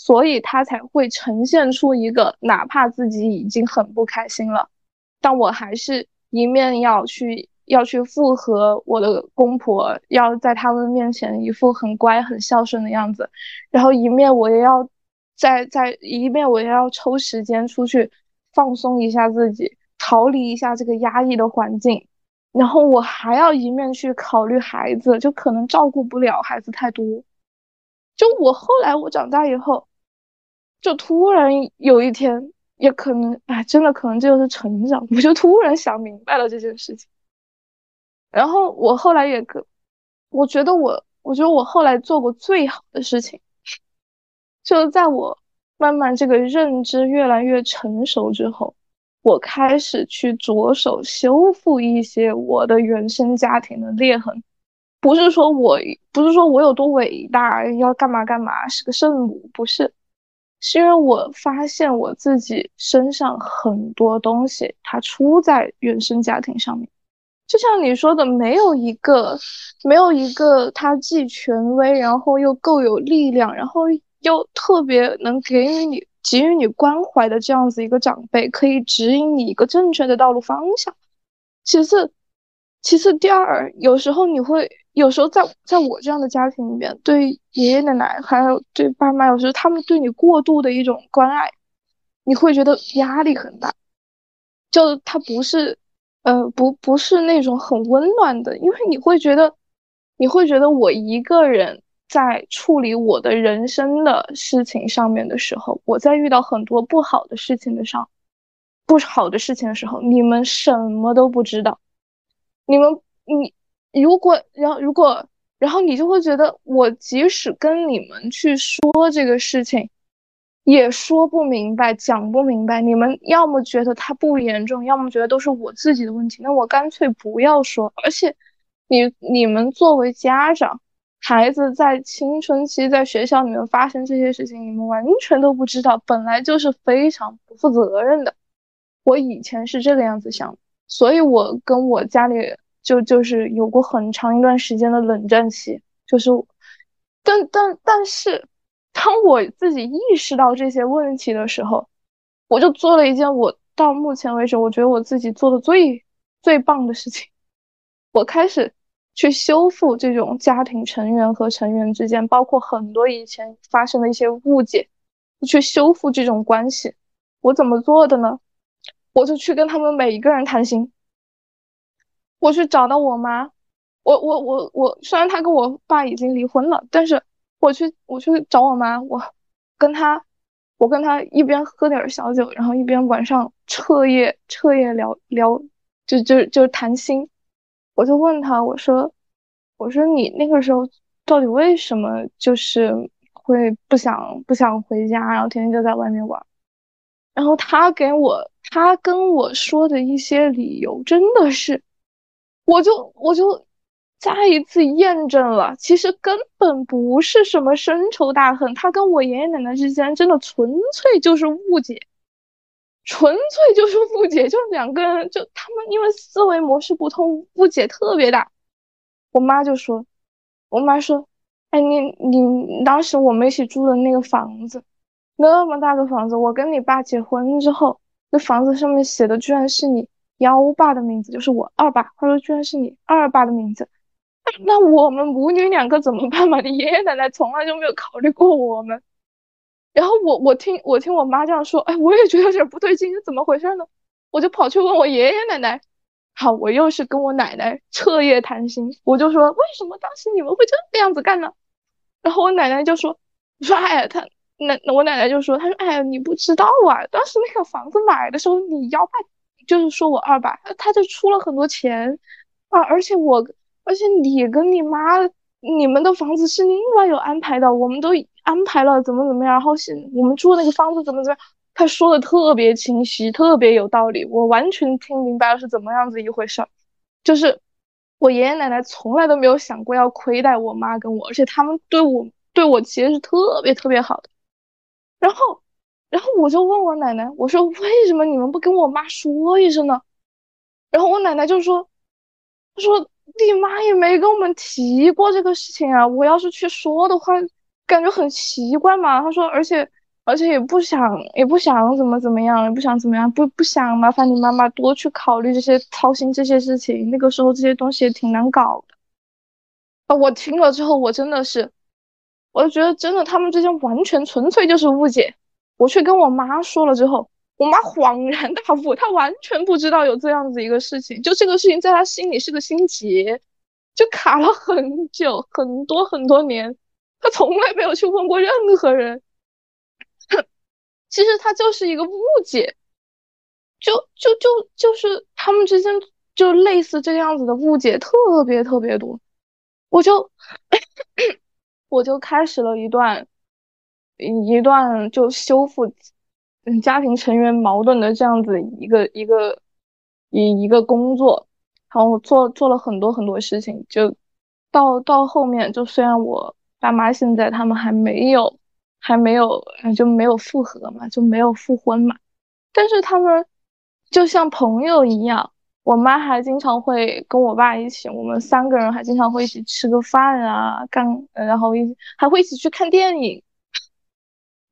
所以他才会呈现出一个，哪怕自己已经很不开心了，但我还是一面要去要去附和我的公婆，要在他们面前一副很乖很孝顺的样子，然后一面我也要在在一面我也要抽时间出去放松一下自己，逃离一下这个压抑的环境，然后我还要一面去考虑孩子，就可能照顾不了孩子太多。就我后来我长大以后。就突然有一天，也可能，哎，真的可能这就是成长。我就突然想明白了这件事情。然后我后来也可，我觉得我，我觉得我后来做过最好的事情，就是在我慢慢这个认知越来越成熟之后，我开始去着手修复一些我的原生家庭的裂痕。不是说我不是说我有多伟大，要干嘛干嘛，是个圣母，不是，是因为我发现我自己身上很多东西，它出在原生家庭上面。就像你说的，没有一个，没有一个他既权威，然后又够有力量，然后又特别能给予你给予你关怀的这样子一个长辈，可以指引你一个正确的道路方向。其次，其次，第二，有时候你会，有时候在在我这样的家庭里面，对爷爷奶奶还有对爸妈，有时候他们对你过度的一种关爱，你会觉得压力很大，就他不是。呃，不，不是那种很温暖的，因为你会觉得，你会觉得我一个人在处理我的人生的事情上面的时候，我在遇到很多不好的事情的上，不好的事情的时候，你们什么都不知道，你们，你如果，然后如果，然后你就会觉得，我即使跟你们去说这个事情。也说不明白，讲不明白。你们要么觉得他不严重，要么觉得都是我自己的问题。那我干脆不要说。而且，你你们作为家长，孩子在青春期在学校里面发生这些事情，你们完全都不知道，本来就是非常不负责任的。我以前是这个样子想，所以我跟我家里就就是有过很长一段时间的冷战期，就是，但但但是。当我自己意识到这些问题的时候，我就做了一件我到目前为止我觉得我自己做的最最棒的事情。我开始去修复这种家庭成员和成员之间，包括很多以前发生的一些误解，去修复这种关系。我怎么做的呢？我就去跟他们每一个人谈心。我去找到我妈，我我我我，虽然她跟我爸已经离婚了，但是。我去，我去找我妈，我跟她，我跟她一边喝点小酒，然后一边晚上彻夜彻夜聊聊，就就就谈心。我就问她，我说，我说你那个时候到底为什么就是会不想不想回家，然后天天就在外面玩？然后她给我，她跟我说的一些理由，真的是，我就我就。再一次验证了，其实根本不是什么深仇大恨，他跟我爷爷奶奶之间真的纯粹就是误解，纯粹就是误解，就两个人就他们因为思维模式不通，误解特别大。我妈就说，我妈说，哎，你你当时我们一起住的那个房子，那么大个房子，我跟你爸结婚之后，那房子上面写的居然是你幺爸的名字，就是我二爸，他说居然是你二爸的名字。那我们母女两个怎么办嘛？你爷爷奶奶从来就没有考虑过我们。然后我我听我听我妈这样说，哎，我也觉得有点不对劲，是怎么回事呢？我就跑去问我爷爷奶奶。好，我又是跟我奶奶彻夜谈心，我就说为什么当时你们会这个样子干呢？然后我奶奶就说，说哎，他那我奶奶就说，她说哎呀，你不知道啊，当时那个房子买的时候，你幺爸就是说我二爸，他就出了很多钱啊，而且我。而且你跟你妈，你们的房子是另外有安排的，我们都安排了怎么怎么样，然后是我们住那个房子怎么怎么样，他说的特别清晰，特别有道理，我完全听明白了是怎么样子一回事儿。就是我爷爷奶奶从来都没有想过要亏待我妈跟我，而且他们对我对我其实是特别特别好的。然后，然后我就问我奶奶，我说为什么你们不跟我妈说一声呢？然后我奶奶就说，她说。你妈也没跟我们提过这个事情啊！我要是去说的话，感觉很奇怪嘛。他说，而且而且也不想也不想怎么怎么样，也不想怎么样，不不想麻烦你妈妈多去考虑这些操心这些事情。那个时候这些东西也挺难搞的。啊，我听了之后，我真的是，我就觉得真的他们之间完全纯粹就是误解。我去跟我妈说了之后。我妈恍然大悟，她完全不知道有这样子一个事情，就这个事情在她心里是个心结，就卡了很久，很多很多年，她从来没有去问过任何人。其实她就是一个误解，就就就就是他们之间就类似这样子的误解特别特别多。我就 我就开始了一段一段就修复嗯家庭成员矛盾的这样子一个一个一一个工作，然后做做了很多很多事情，就到到后面就虽然我爸妈现在他们还没有还没有就没有复合嘛，就没有复婚嘛，但是他们就像朋友一样。我妈还经常会跟我爸一起，我们三个人还经常会一起吃个饭啊，干，然后一还会一起去看电影。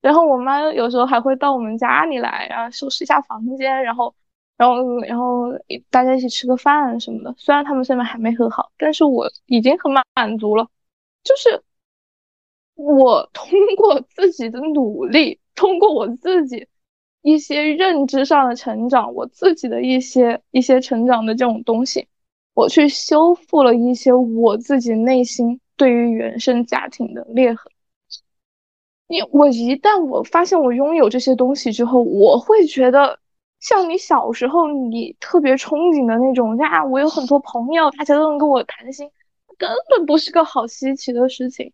然后我妈有时候还会到我们家里来，然后收拾一下房间，然后，然后，然后大家一起吃个饭什么的。虽然他们现在还没和好，但是我已经很满满足了。就是我通过自己的努力，通过我自己。一些认知上的成长，我自己的一些一些成长的这种东西，我去修复了一些我自己内心对于原生家庭的裂痕。你我一旦我发现我拥有这些东西之后，我会觉得像你小时候你特别憧憬的那种呀，我有很多朋友，大家都能跟我谈心，根本不是个好稀奇的事情，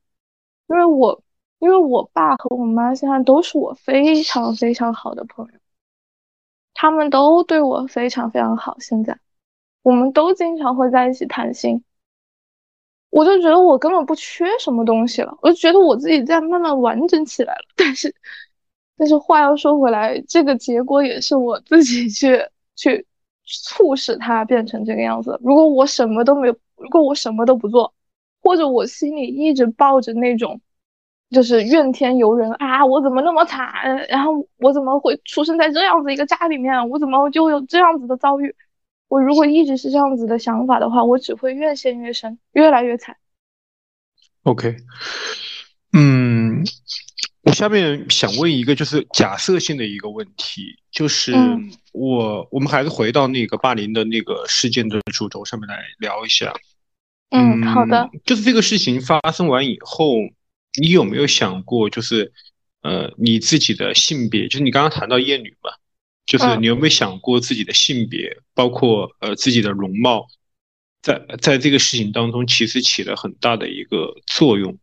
因为我。因为我爸和我妈现在都是我非常非常好的朋友，他们都对我非常非常好。现在，我们都经常会在一起谈心。我就觉得我根本不缺什么东西了，我就觉得我自己在慢慢完整起来了。但是，但是话又说回来，这个结果也是我自己去去促使它变成这个样子。如果我什么都没有，如果我什么都不做，或者我心里一直抱着那种。就是怨天尤人啊！我怎么那么惨？然后我怎么会出生在这样子一个家里面？我怎么就有这样子的遭遇？我如果一直是这样子的想法的话，我只会越陷越深，越来越惨。OK，嗯，我下面想问一个就是假设性的一个问题，就是我我们还是回到那个霸凌的那个事件的主轴上面来聊一下。嗯，好的。就是这个事情发生完以后。你有没有想过，就是呃，你自己的性别，就是你刚刚谈到厌女嘛，就是你有没有想过自己的性别，包括呃自己的容貌，在在这个事情当中其实起了很大的一个作用。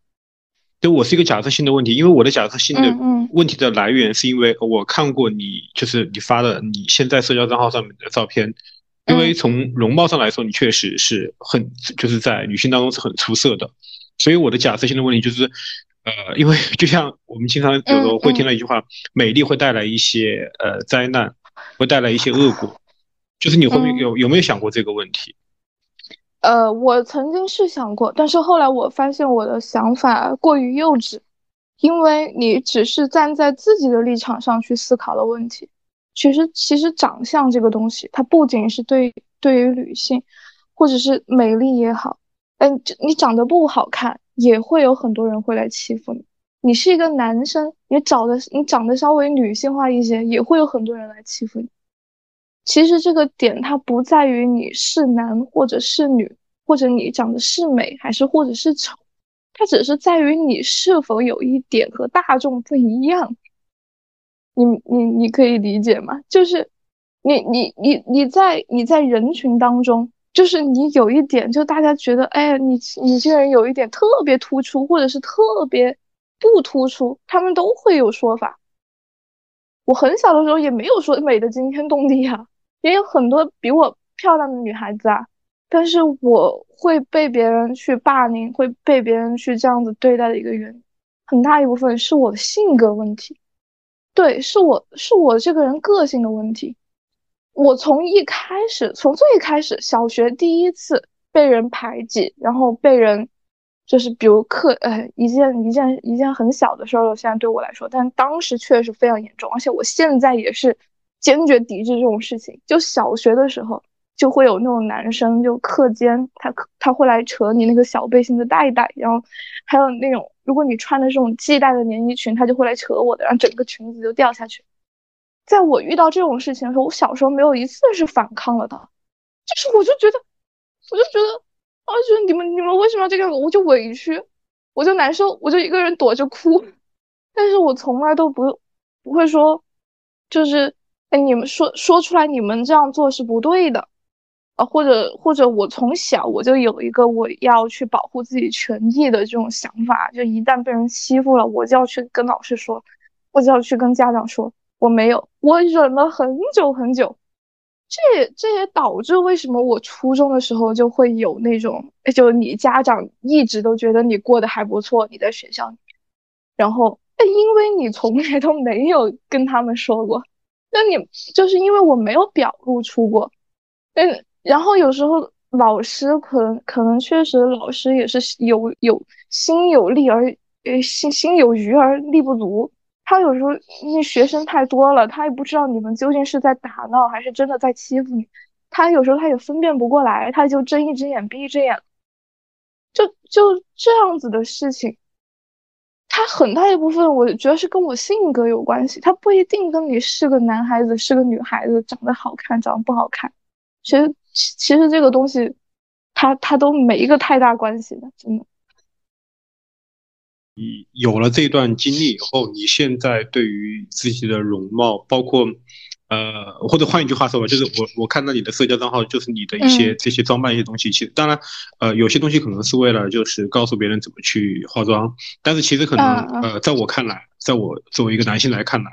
就我是一个假设性的问题，因为我的假设性的问题的来源是因为我看过你就是你发的你现在社交账号上面的照片，因为从容貌上来说，你确实是很就是在女性当中是很出色的。所以我的假设性的问题就是，呃，因为 就像我们经常有时候会听到一句话，美丽会带来一些呃灾难，会带来一些恶果，就是你会有有没有想过这个问题？呃，我曾经是想过，但是后来我发现我的想法过于幼稚，因为你只是站在自己的立场上去思考了问题。其实，其实长相这个东西，它不仅是对对于女性，或者是美丽也好。嗯，你长得不好看，也会有很多人会来欺负你。你是一个男生，你长得你长得稍微女性化一些，也会有很多人来欺负你。其实这个点它不在于你是男或者是女，或者你长得是美还是或者是丑，它只是在于你是否有一点和大众不一样。你你你可以理解吗？就是你你你你在你在人群当中。就是你有一点，就大家觉得，哎，你你这个人有一点特别突出，或者是特别不突出，他们都会有说法。我很小的时候也没有说美的惊天动地啊，也有很多比我漂亮的女孩子啊，但是我会被别人去霸凌，会被别人去这样子对待的一个原因，很大一部分是我的性格问题，对，是我是我这个人个性的问题。我从一开始，从最开始，小学第一次被人排挤，然后被人，就是比如课，呃，一件一件一件很小的事儿，现在对我来说，但当时确实非常严重，而且我现在也是坚决抵制这种事情。就小学的时候，就会有那种男生，就课间他他会来扯你那个小背心的带带，然后还有那种如果你穿的这种系带的连衣裙，他就会来扯我的，然后整个裙子就掉下去。在我遇到这种事情的时候，我小时候没有一次是反抗了的，就是我就觉得，我就觉得，我就觉得你们你们为什么要这个？我就委屈，我就难受，我就一个人躲着哭，但是我从来都不不会说，就是哎，你们说说出来，你们这样做是不对的，啊，或者或者我从小我就有一个我要去保护自己权益的这种想法，就一旦被人欺负了，我就要去跟老师说，我就要去跟家长说，我没有，我忍了很久很久。这也这也导致为什么我初中的时候就会有那种，就你家长一直都觉得你过得还不错，你在学校里，然后，因为你从来都没有跟他们说过，那你就是因为我没有表露出过，嗯，然后有时候老师可能可能确实老师也是有有心有力而呃心心有余而力不足。他有时候那学生太多了，他也不知道你们究竟是在打闹还是真的在欺负你。他有时候他也分辨不过来，他就睁一只眼闭一只眼。就就这样子的事情，他很大一部分我觉得是跟我性格有关系，他不一定跟你是个男孩子是个女孩子，长得好看长得不好看。其实其实这个东西，他他都没一个太大关系的，真的。你有了这段经历以后，你现在对于自己的容貌，包括，呃，或者换一句话说吧，就是我我看到你的社交账号，就是你的一些这些装扮一些东西，其实当然，呃，有些东西可能是为了就是告诉别人怎么去化妆，但是其实可能，呃，在我看来，在我作为一个男性来看来，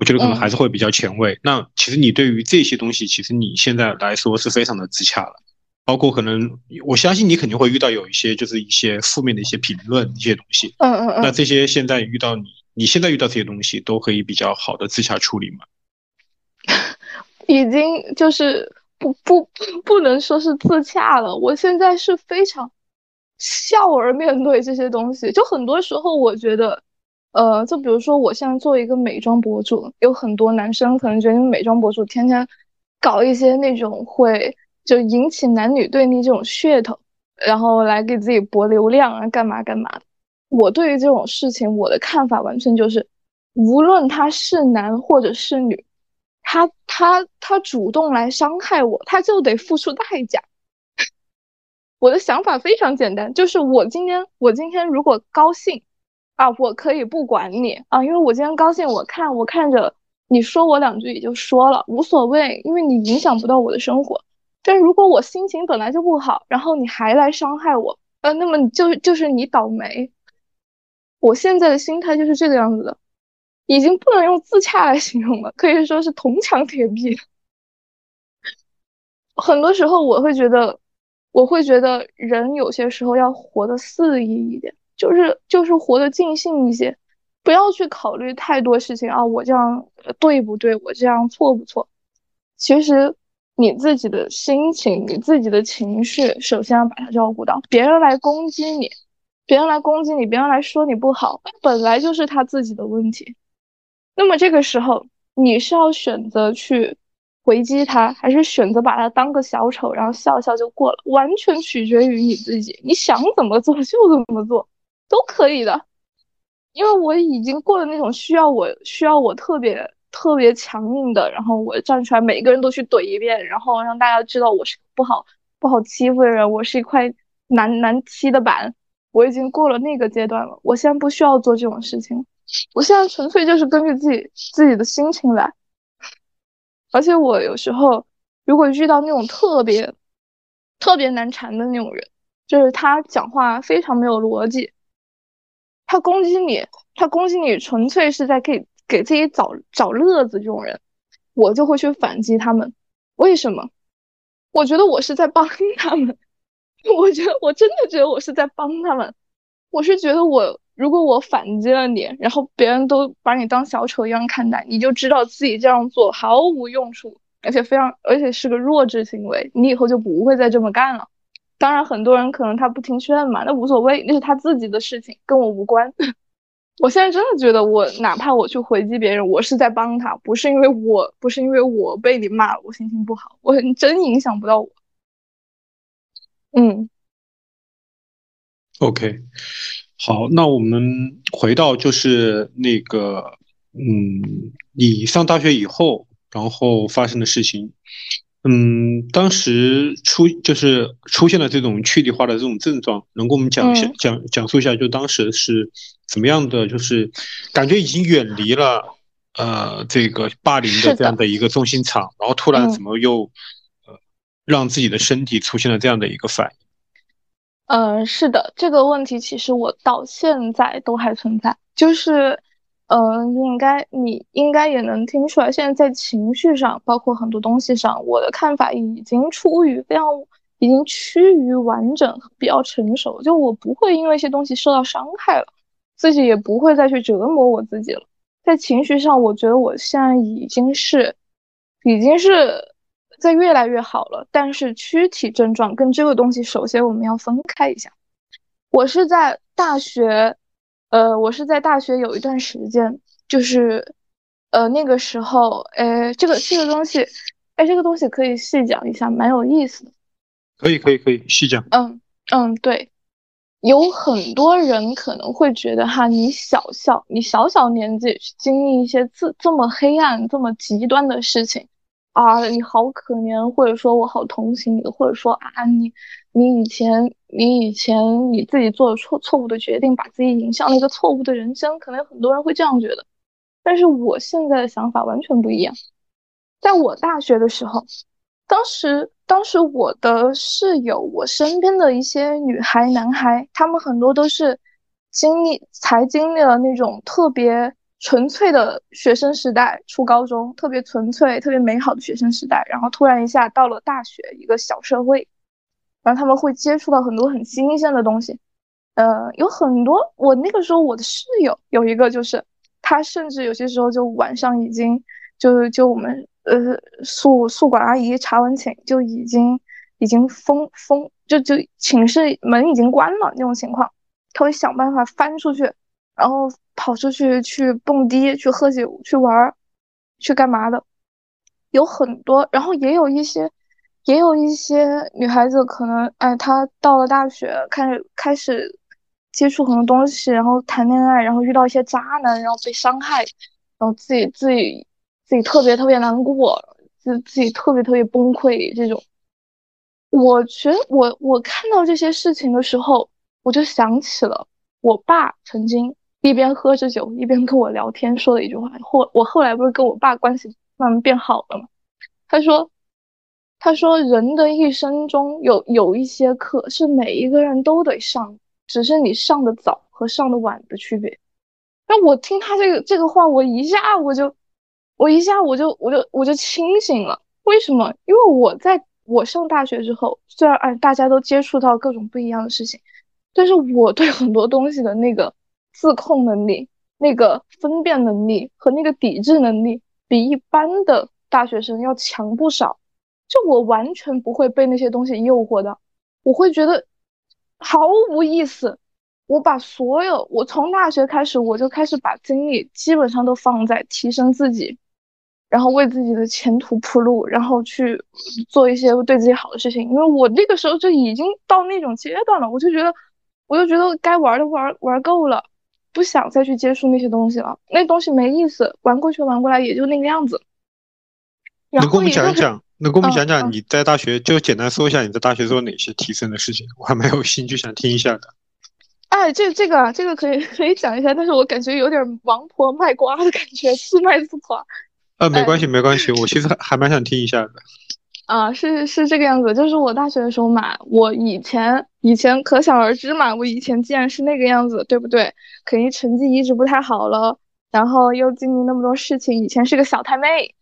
我觉得可能还是会比较前卫。那其实你对于这些东西，其实你现在来说是非常的自洽了。包括可能，我相信你肯定会遇到有一些就是一些负面的一些评论一些东西。嗯嗯嗯。那这些现在遇到你，你现在遇到这些东西都可以比较好的自洽处理吗？已经就是不不不能说是自洽了，我现在是非常笑而面对这些东西。就很多时候我觉得，呃，就比如说我现在做一个美妆博主，有很多男生可能觉得美妆博主天天搞一些那种会。就引起男女对立这种噱头，然后来给自己博流量啊，干嘛干嘛的。我对于这种事情，我的看法完全就是，无论他是男或者是女，他他他主动来伤害我，他就得付出代价。我的想法非常简单，就是我今天我今天如果高兴啊，我可以不管你啊，因为我今天高兴，我看我看着你说我两句也就说了，无所谓，因为你影响不到我的生活。但如果我心情本来就不好，然后你还来伤害我，呃，那么就就是你倒霉。我现在的心态就是这个样子的，已经不能用自洽来形容了，可以说是铜墙铁壁。很多时候我会觉得，我会觉得人有些时候要活得肆意一点，就是就是活得尽兴一些，不要去考虑太多事情啊，我这样对不对？我这样错不错？其实。你自己的心情，你自己的情绪，首先要把它照顾到。别人来攻击你，别人来攻击你，别人来说你不好，本来就是他自己的问题。那么这个时候，你是要选择去回击他，还是选择把他当个小丑，然后笑笑就过了？完全取决于你自己，你想怎么做就怎么做，都可以的。因为我已经过了那种需要我需要我特别。特别强硬的，然后我站出来，每个人都去怼一遍，然后让大家知道我是不好不好欺负的人，我是一块难难踢的板。我已经过了那个阶段了，我现在不需要做这种事情，我现在纯粹就是根据自己自己的心情来。而且我有时候如果遇到那种特别特别难缠的那种人，就是他讲话非常没有逻辑，他攻击你，他攻击你纯粹是在给。给自己找找乐子这种人，我就会去反击他们。为什么？我觉得我是在帮 他们。我觉得我真的觉得我是在帮他们。我是觉得我如果我反击了你，然后别人都把你当小丑一样看待，你就知道自己这样做毫无用处，而且非常而且是个弱智行为。你以后就不会再这么干了。当然，很多人可能他不听劝嘛，那无所谓，那是他自己的事情，跟我无关。我现在真的觉得，我哪怕我去回击别人，我是在帮他，不是因为我不是因为我被你骂了，我心情不好，我很真影响不到我。嗯，OK，好，那我们回到就是那个，嗯，你上大学以后，然后发生的事情。嗯，当时出就是出现了这种躯体化的这种症状，能跟我们讲一下讲讲述一下，就当时是怎么样的？就是感觉已经远离了呃这个霸凌的这样的一个中心场，然后突然怎么又呃让自己的身体出现了这样的一个反应？嗯，是的，这个问题其实我到现在都还存在，就是，嗯，应该你应该也能听出来，现在在情绪上，包括很多东西上，我的看法已经处于非常，已经趋于完整，比较成熟，就我不会因为一些东西受到伤害了，自己也不会再去折磨我自己了，在情绪上，我觉得我现在已经是，已经是。在越来越好了，但是躯体症状跟这个东西，首先我们要分开一下。我是在大学，呃，我是在大学有一段时间，就是，呃，那个时候，哎，这个这个东西，哎，这个东西可以细讲一下，蛮有意思的。可以，可以，可以细讲。嗯嗯，对，有很多人可能会觉得哈，你小小你小小年纪经历一些这这么黑暗、这么极端的事情。啊，你好可怜，或者说我好同情你，或者说啊，你你以前你以前你自己做了错错误的决定，把自己引向了一个错误的人生，可能有很多人会这样觉得。但是我现在的想法完全不一样。在我大学的时候，当时当时我的室友，我身边的一些女孩、男孩，他们很多都是经历才经历了那种特别。纯粹的学生时代，初高中特别纯粹、特别美好的学生时代，然后突然一下到了大学一个小社会，然后他们会接触到很多很新鲜的东西，呃，有很多我那个时候我的室友有一个就是他甚至有些时候就晚上已经就就我们呃宿宿管阿姨查完寝就已经已经封封就就寝室门已经关了那种情况，他会想办法翻出去。然后跑出去去蹦迪、去喝酒、去玩、去干嘛的，有很多。然后也有一些，也有一些女孩子可能，哎，她到了大学，开始开始接触很多东西，然后谈恋爱，然后遇到一些渣男，然后被伤害，然后自己自己自己特别特别难过，自自己特别特别崩溃。这种，我觉得我我看到这些事情的时候，我就想起了我爸曾经。一边喝着酒，一边跟我聊天，说的一句话。后我后来不是跟我爸关系慢慢变好了吗？他说：“他说人的一生中有有一些课是每一个人都得上，只是你上的早和上的晚的区别。”那我听他这个这个话，我一下我就我一下我就我就我就清醒了。为什么？因为我在我上大学之后，虽然哎大家都接触到各种不一样的事情，但是我对很多东西的那个。自控能力、那个分辨能力和那个抵制能力，比一般的大学生要强不少。就我完全不会被那些东西诱惑的，我会觉得毫无意思。我把所有，我从大学开始，我就开始把精力基本上都放在提升自己，然后为自己的前途铺路，然后去做一些对自己好的事情。因为我那个时候就已经到那种阶段了，我就觉得，我就觉得该玩的玩玩够了。不想再去接触那些东西了，那东西没意思，玩过去玩过来也就那个样子。你跟我们讲一讲？能跟我们讲讲你在大学就简单说一下你在大学做哪些提升的事情？我还蛮有兴趣想听一下的。哎，这这个这个可以 可以讲一下，但是我感觉有点王婆卖瓜的感觉，自卖自夸。呃，没关系没关系，我其实还蛮想听一下的。啊，是是这个样子，就是我大学的时候嘛，我以前以前可想而知嘛，我以前既然是那个样子，对不对？肯定成绩一直不太好了，然后又经历那么多事情，以前是个小太妹，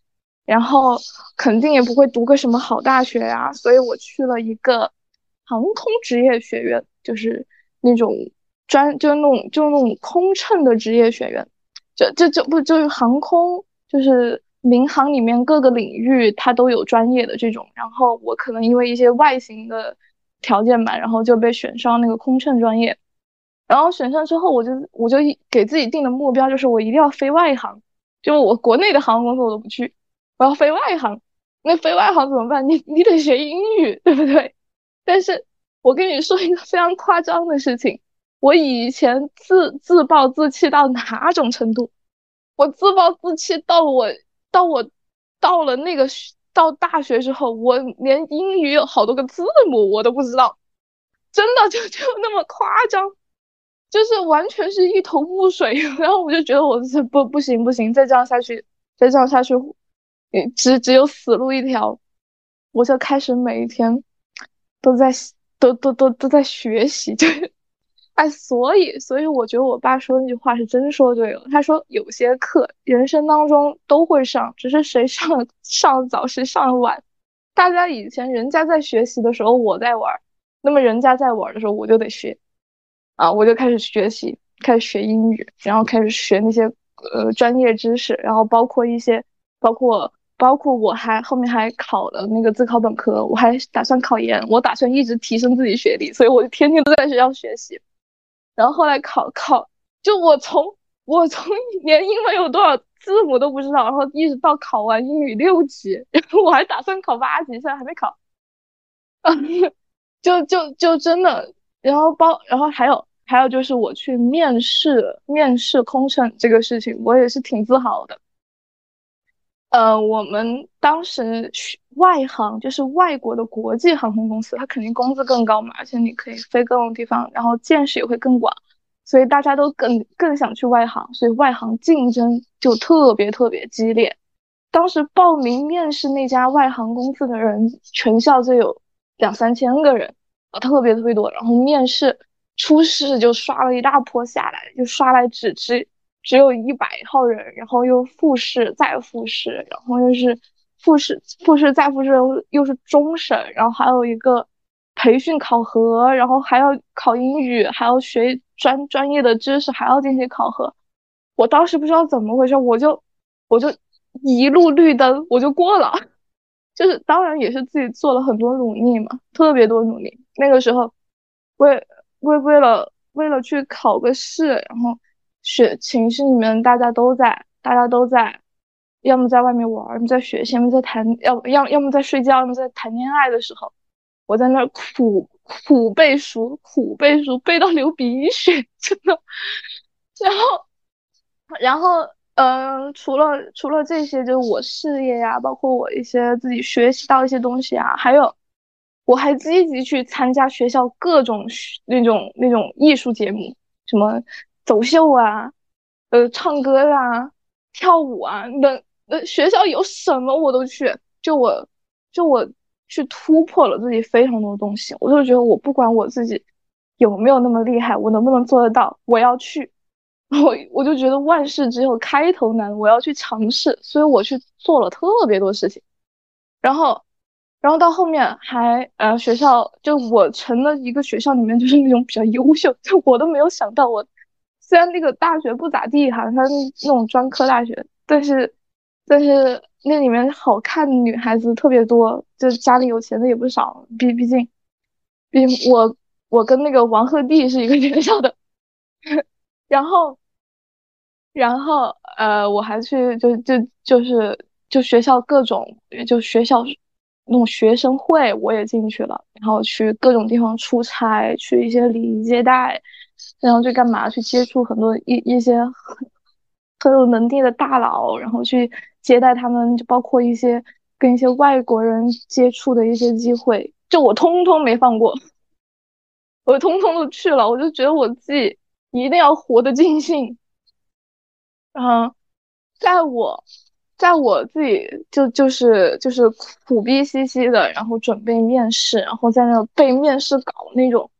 然后肯定也不会读个什么好大学呀，所以我去了一个航空职业学院，就是那种专，就是那种就那种空乘的职业学院，就就就不就是航空，就是。民航里面各个领域它都有专业的这种，然后我可能因为一些外形的条件吧，然后就被选上那个空乘专业。然后选上之后，我就我就给自己定的目标就是我一定要飞外航，就我国内的航空公司我都不去，我要飞外航。那飞外航怎么办？你你得学英语，对不对？但是我跟你说一个非常夸张的事情，我以前自自暴自弃到哪种程度？我自暴自弃到我。到我到了那个到大学之后，我连英语有好多个字母我都不知道，真的就就那么夸张，就是完全是一头雾水。然后我就觉得我是不不行不行，再这样下去，再这样下去，只只有死路一条。我就开始每一天都在都都都都在学习，就。是哎，所以，所以我觉得我爸说那句话是真说对了。他说有些课人生当中都会上，只是谁上上早谁上晚。大家以前人家在学习的时候我在玩，那么人家在玩的时候我就得学，啊，我就开始学习，开始学英语，然后开始学那些呃专业知识，然后包括一些，包括包括我还后面还考了那个自考本科，我还打算考研，我打算一直提升自己学历，所以我就天天都在学校学习。然后后来考考，就我从我从连英文有多少字母都不知道，然后一直到考完英语六级，然后我还打算考八级，现在还没考。就就就真的，然后包，然后还有还有就是我去面试面试空乘这个事情，我也是挺自豪的。呃，我们当时外航就是外国的国际航空公司，它肯定工资更高嘛，而且你可以飞各种地方，然后见识也会更广，所以大家都更更想去外航，所以外航竞争就特别特别激烈。当时报名面试那家外航公司的人，全校就有两三千个人，啊，特别特别多。然后面试初试就刷了一大波下来，就刷来只只。只有一百号人，然后又复试再复试，然后又是复试复试再复试，又是终审，然后还有一个培训考核，然后还要考英语，还要学专专业的知识，还要进行考核。我当时不知道怎么回事，我就我就一路绿灯，我就过了。就是当然也是自己做了很多努力嘛，特别多努力。那个时候为为为了为了去考个试，然后。学寝室里面大家都在，大家都在，要么在外面玩，要么在学习，要么在谈，要要要么在睡觉，要么在谈恋爱的时候，我在那儿苦苦背书，苦背书，背到流鼻血，真的。然后，然后，嗯，除了除了这些，就是我事业呀，包括我一些自己学习到一些东西啊，还有，我还积极去参加学校各种那种那种艺术节目，什么。走秀啊，呃，唱歌啊，跳舞啊，那那学校有什么我都去，就我就我去突破了自己非常多东西，我就觉得我不管我自己有没有那么厉害，我能不能做得到，我要去，我我就觉得万事只有开头难，我要去尝试，所以我去做了特别多事情，然后然后到后面还呃学校就我成了一个学校里面就是那种比较优秀，就我都没有想到我。虽然那个大学不咋地哈，它是那种专科大学，但是，但是那里面好看的女孩子特别多，就家里有钱的也不少。毕毕竟，毕竟我我跟那个王鹤棣是一个 学校的，然后，然后呃，我还去就就就是就学校各种就学校那种学生会我也进去了，然后去各种地方出差，去一些礼仪接待。然后去干嘛？去接触很多一一些很很有能力的大佬，然后去接待他们，就包括一些跟一些外国人接触的一些机会，就我通通没放过，我通通都去了。我就觉得我自己一定要活得尽兴。然后，在我在我自己就就是就是苦逼兮兮的，然后准备面试，然后在那背面试稿那种，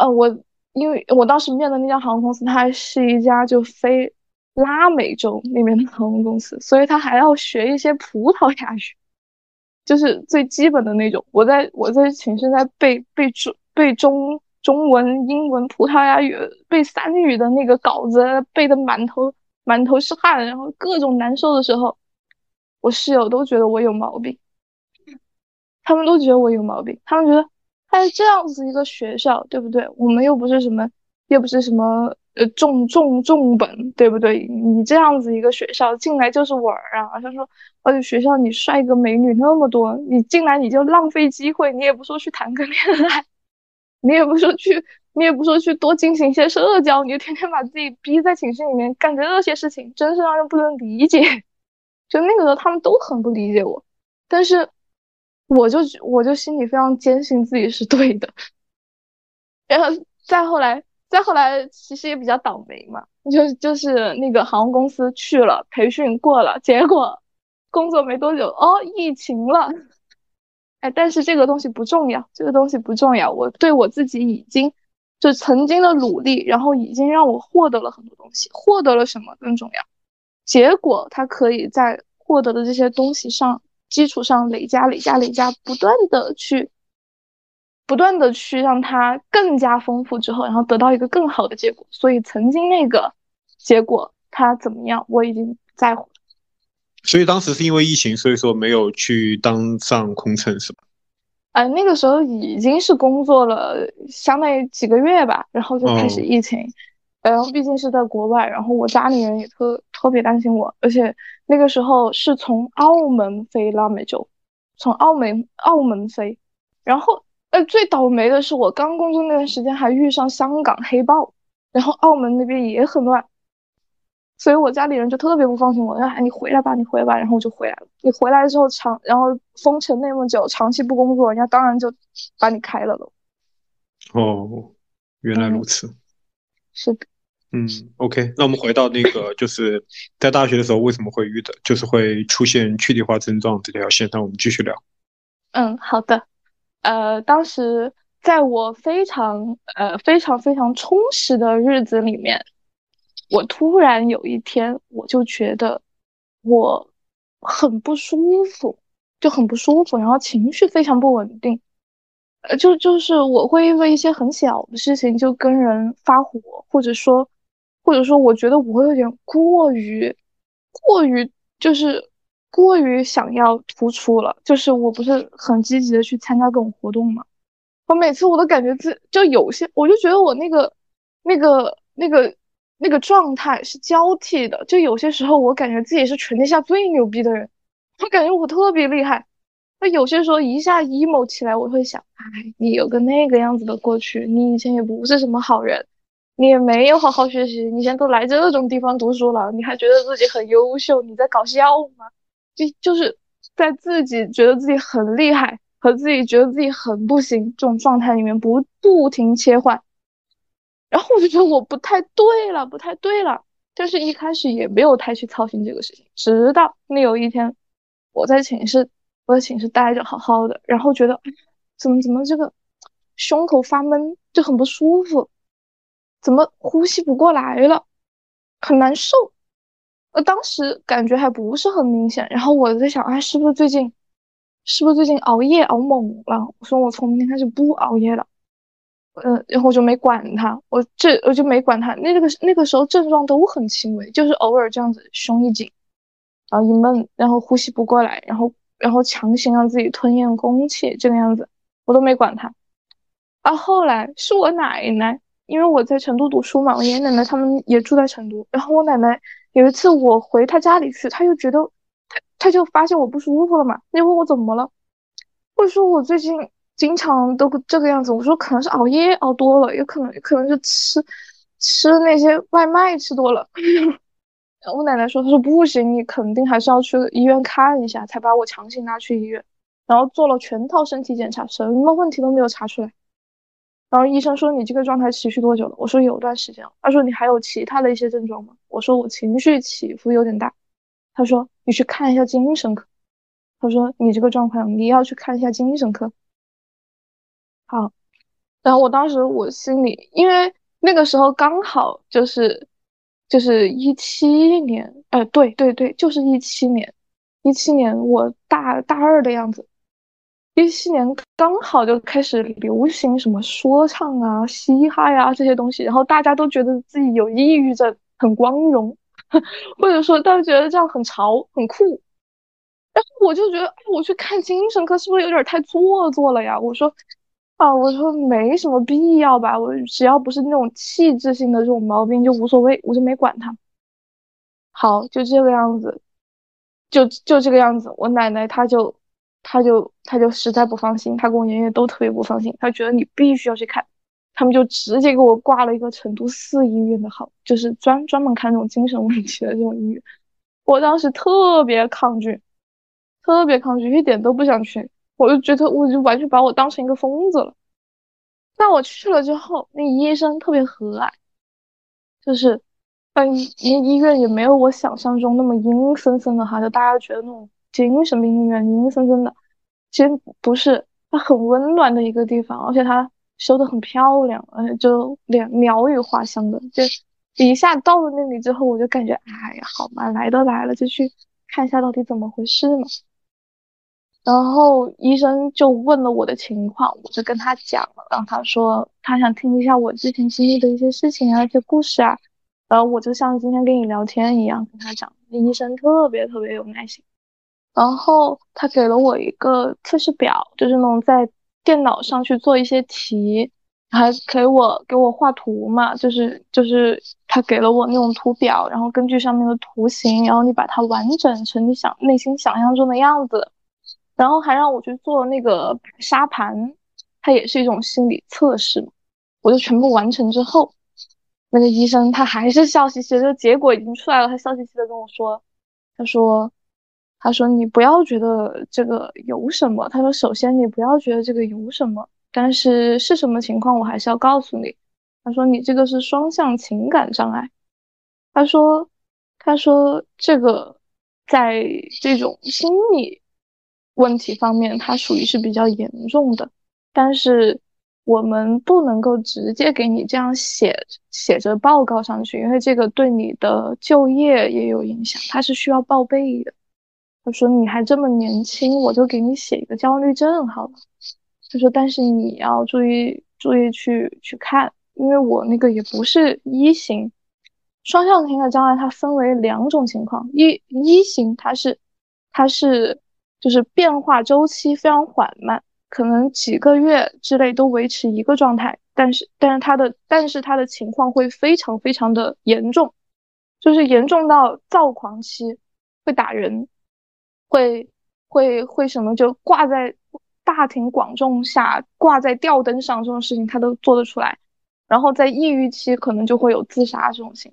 呃，我。因为我当时面的那家航空公司，它是一家就飞拉美洲那边的航空公司，所以他还要学一些葡萄牙语，就是最基本的那种。我在我在寝室在背背中背中中文、英文、葡萄牙语背三语的那个稿子，背的满头满头是汗，然后各种难受的时候，我室友都觉得我有毛病，他们都觉得我有毛病，他们觉得。但是这样子一个学校，对不对？我们又不是什么，又不是什么呃重重重本，对不对？你这样子一个学校进来就是玩儿啊！他说，而且学校你帅哥美女那么多，你进来你就浪费机会，你也不说去谈个恋爱，你也不说去，你也不说去多进行一些社交，你就天天把自己逼在寝室里面干这些事情，真是让人不能理解。就那个时候他们都很不理解我，但是。我就我就心里非常坚信自己是对的，然后再后来再后来其实也比较倒霉嘛，就就是那个航空公司去了培训过了，结果工作没多久哦疫情了，哎，但是这个东西不重要，这个东西不重要。我对我自己已经就曾经的努力，然后已经让我获得了很多东西，获得了什么更重要？结果它可以在获得的这些东西上基础上累加、累加、累加，不断的去。不断的去让它更加丰富之后，然后得到一个更好的结果。所以曾经那个结果它怎么样，我已经不在乎。所以当时是因为疫情，所以说没有去当上空乘，是吧？呃，那个时候已经是工作了相当于几个月吧，然后就开始疫情。然后毕竟是在国外，然后我家里人也特特别担心我，而且那个时候是从澳门飞拉美洲，从澳门澳门飞，然后。呃，最倒霉的是我刚工作那段时间还遇上香港黑豹，然后澳门那边也很乱，所以我家里人就特别不放心我，哎，你回来吧，你回来吧，然后我就回来了。你回来之后长，然后封城那么久，长期不工作，人家当然就把你开了喽。哦，原来如此。是的。嗯，OK，那我们回到那个，就是在大学的时候为什么会遇的，就是会出现躯体化症状这条线那，我们继续聊。嗯，好的。呃，当时在我非常呃非常非常充实的日子里面，我突然有一天，我就觉得我很不舒服，就很不舒服，然后情绪非常不稳定，呃，就就是我会因为一些很小的事情就跟人发火，或者说或者说我觉得我有点过于过于就是。过于想要突出了，就是我不是很积极的去参加各种活动嘛。我每次我都感觉自就有些，我就觉得我那个那个那个那个状态是交替的。就有些时候我感觉自己是全天下最牛逼的人，我感觉我特别厉害。那有些时候一下 emo 起来，我会想，哎，你有个那个样子的过去，你以前也不是什么好人，你也没有好好学习，你现在都来这种地方读书了，你还觉得自己很优秀，你在搞笑吗？就就是在自己觉得自己很厉害和自己觉得自己很不行这种状态里面不不停切换，然后我就觉得我不太对了，不太对了。但是一开始也没有太去操心这个事情，直到那有一天我在寝室，我在寝室待着好好的，然后觉得怎么怎么这个胸口发闷，就很不舒服，怎么呼吸不过来了，很难受。呃，当时感觉还不是很明显，然后我在想，哎，是不是最近，是不是最近熬夜熬猛了？我说我从明天开始不熬夜了，嗯，然后我就没管他，我这我就没管他。那个那个时候症状都很轻微，就是偶尔这样子胸一紧，然后一闷，然后呼吸不过来，然后然后强行让自己吞咽空气这个样子，我都没管他。啊，后来是我奶奶，因为我在成都读书嘛，我爷爷奶奶他们也住在成都，然后我奶奶。有一次我回她家里去，她又觉得她她就发现我不舒服了嘛，就问我怎么了，我说我最近经常都这个样子，我说可能是熬夜熬多了，也可能可能是吃吃那些外卖吃多了。我奶奶说，她说不行，你肯定还是要去医院看一下，才把我强行拉去医院，然后做了全套身体检查，什么问题都没有查出来。然后医生说你这个状态持续多久了？我说有段时间了。他说你还有其他的一些症状吗？我说我情绪起伏有点大。他说你去看一下精神科。他说你这个状况你要去看一下精神科。好，然后我当时我心里，因为那个时候刚好就是就是一七年，哎，对对对，就是一七年，一七年我大大二的样子。一七年刚好就开始流行什么说唱啊、嘻哈呀这些东西，然后大家都觉得自己有抑郁症很光荣，或者说大家觉得这样很潮很酷。但是我就觉得，哎我去看精神科是不是有点太做作了呀？我说，啊，我说没什么必要吧，我只要不是那种气质性的这种毛病就无所谓，我就没管他。好，就这个样子，就就这个样子，我奶奶她就。他就他就实在不放心，他跟我爷爷都特别不放心，他觉得你必须要去看，他们就直接给我挂了一个成都市医院的号，就是专专门看这种精神问题的这种医院。我当时特别抗拒，特别抗拒，一点都不想去，我就觉得我就完全把我当成一个疯子了。但我去了之后，那医生特别和蔼，就是，嗯，医医院也没有我想象中那么阴森森的哈，就大家觉得那种。精神病医院阴森森的，其实不是，它很温暖的一个地方，而且它修的很漂亮，而且就连鸟语花香的，就一下到了那里之后，我就感觉，哎呀，好嘛，来都来了，就去看一下到底怎么回事嘛。然后医生就问了我的情况，我就跟他讲了，然后他说他想听一下我之前经历的一些事情啊，一些故事啊，然后我就像今天跟你聊天一样跟他讲，医生特别特别有耐心，然后他给了我一个测试表，就是那种在电脑上去做一些题，还给我给我画图嘛，就是就是他给了我那种图表，然后根据上面的图形，然后你把它完整成你想内心想象中的样子。然后还让我去做那个沙盘，它也是一种心理测试。我就全部完成之后，那个医生他还是笑嘻嘻的，结果已经出来了，他笑嘻嘻的跟我说：“他说，他说你不要觉得这个有什么。他说，首先你不要觉得这个有什么，但是是什么情况我还是要告诉你。他说你这个是双向情感障碍。他说，他说这个在这种心理。”问题方面，它属于是比较严重的，但是我们不能够直接给你这样写写着报告上去，因为这个对你的就业也有影响，它是需要报备的。他说你还这么年轻，我就给你写一个焦虑症好了。他说，但是你要注意注意去去看，因为我那个也不是一型双向情感障碍，它分为两种情况，一一型它是它是。就是变化周期非常缓慢，可能几个月之内都维持一个状态，但是但是他的但是他的情况会非常非常的严重，就是严重到躁狂期，会打人，会会会什么就挂在大庭广众下挂在吊灯上这种事情他都做得出来，然后在抑郁期可能就会有自杀这种情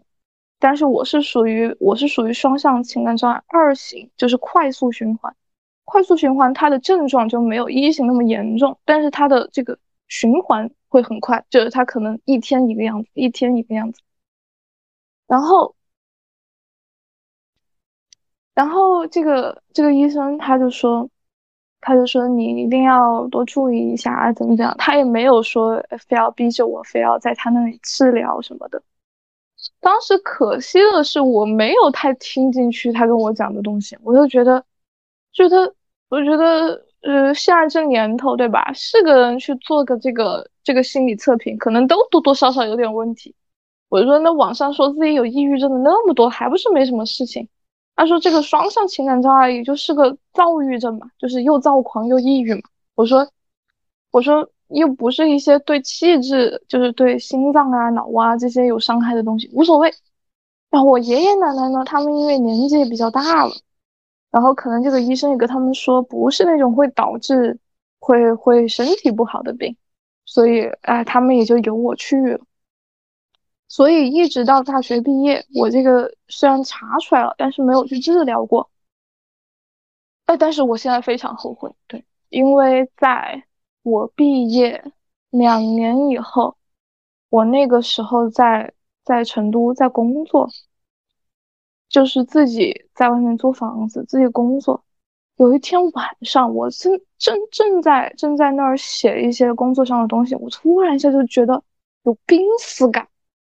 但是我是属于我是属于双向情感障碍二型，就是快速循环。快速循环，它的症状就没有一型那么严重，但是它的这个循环会很快，就是它可能一天一个样子，一天一个样子。然后，然后这个这个医生他就说，他就说你一定要多注意一下啊，怎么怎样？他也没有说非要逼着我非要在他那里治疗什么的。当时可惜的是，我没有太听进去他跟我讲的东西，我就觉得，觉得。我觉得，呃，现在这年头，对吧？是个人去做个这个这个心理测评，可能都多多少少有点问题。我就说，那网上说自己有抑郁症的那么多，还不是没什么事情？他说这个双向情感障碍也就是个躁郁症嘛，就是又躁狂又抑郁嘛。我说，我说又不是一些对气质，就是对心脏啊、脑啊这些有伤害的东西，无所谓。然后我爷爷奶奶呢，他们因为年纪也比较大了。然后可能这个医生也跟他们说，不是那种会导致会会身体不好的病，所以哎，他们也就由我去了。所以一直到大学毕业，我这个虽然查出来了，但是没有去治疗过。哎，但是我现在非常后悔，对，因为在我毕业两年以后，我那个时候在在成都在工作。就是自己在外面租房子，自己工作。有一天晚上，我正正正在正在那儿写一些工作上的东西，我突然一下就觉得有濒死感，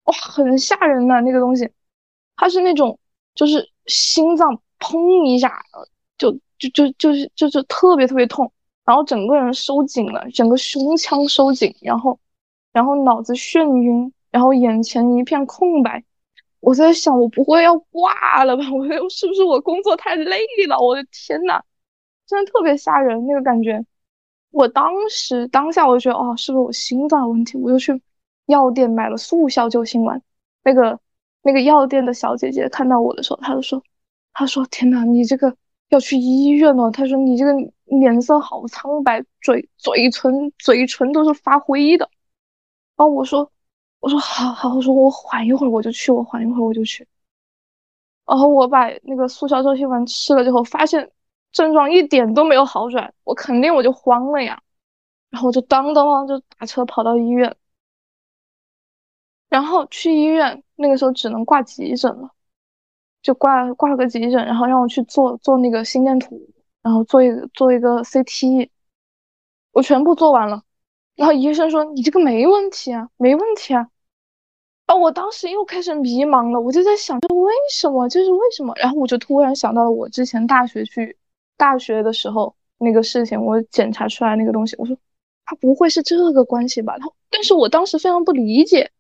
哇，很吓人的！那个东西，它是那种就是心脏砰一下，就就就就是就是特别特别痛，然后整个人收紧了，整个胸腔收紧，然后然后脑子眩晕，然后眼前一片空白。我在想，我不会要挂了吧？我是不是我工作太累了？我的天呐，真的特别吓人那个感觉。我当时当下我就觉得，哦，是不是我心脏有问题？我就去药店买了速效救心丸。那个那个药店的小姐姐看到我的时候，她就说：“她说天呐，你这个要去医院了。”她说：“你这个脸色好苍白，嘴嘴唇嘴唇都是发灰的。”然后我说。我说好好，我说我缓一会儿我就去，我缓一会儿我就去。然后我把那个速效救心丸吃了之后，发现症状一点都没有好转，我肯定我就慌了呀。然后我就当当当就打车跑到医院，然后去医院那个时候只能挂急诊了，就挂挂个急诊，然后让我去做做那个心电图，然后做一个做一个 CT，我全部做完了。然后医生说你这个没问题啊，没问题啊。啊，我当时又开始迷茫了，我就在想，这为什么？这是为什么？然后我就突然想到了我之前大学去大学的时候那个事情，我检查出来那个东西，我说他不会是这个关系吧？他，但是我当时非常不理解，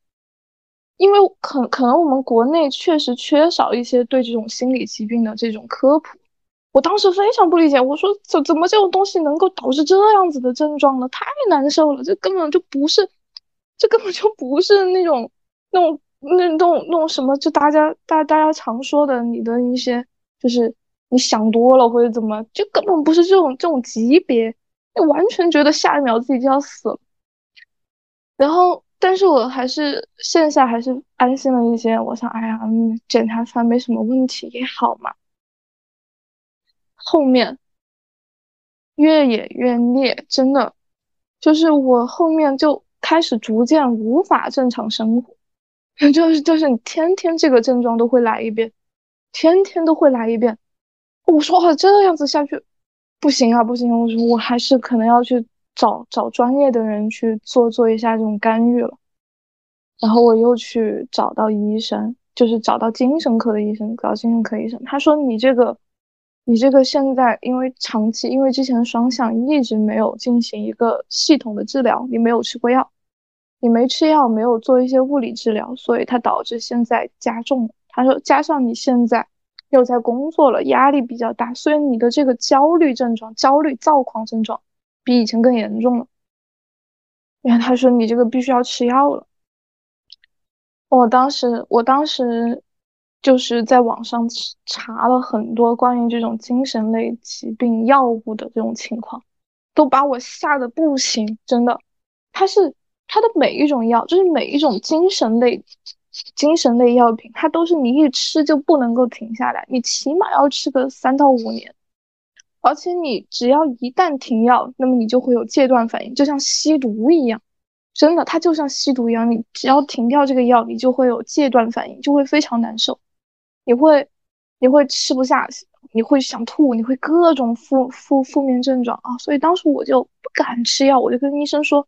因为可可能我们国内确实缺少一些对这种心理疾病的这种科普。我当时非常不理解，我说怎怎么这种东西能够导致这样子的症状呢？太难受了，这根本就不是，这根本就不是那种。那种那那种那种什么，就大家大大家常说的，你的一些就是你想多了或者怎么，就根本不是这种这种级别，你完全觉得下一秒自己就要死了。然后，但是我还是线下还是安心了一些。我想，哎呀，检查出来没什么问题也好嘛。后面越演越烈，真的，就是我后面就开始逐渐无法正常生活。就是就是你天天这个症状都会来一遍，天天都会来一遍。我说这样子下去不行啊，不行！我说我还是可能要去找找专业的人去做做一下这种干预了。然后我又去找到医生，就是找到精神科的医生，找精神科医生。他说你这个，你这个现在因为长期因为之前双向一直没有进行一个系统的治疗，你没有吃过药。你没吃药，没有做一些物理治疗，所以它导致现在加重了。他说，加上你现在又在工作了，压力比较大，所以你的这个焦虑症状、焦虑躁狂症状比以前更严重了。然后他说，你这个必须要吃药了。我当时，我当时就是在网上查了很多关于这种精神类疾病药物的这种情况，都把我吓得不行，真的，他是。它的每一种药，就是每一种精神类、精神类药品，它都是你一吃就不能够停下来，你起码要吃个三到五年。而且你只要一旦停药，那么你就会有戒断反应，就像吸毒一样。真的，它就像吸毒一样，你只要停掉这个药，你就会有戒断反应，就会非常难受。你会，你会吃不下，你会想吐，你会各种负负负面症状啊。所以当时我就不敢吃药，我就跟医生说。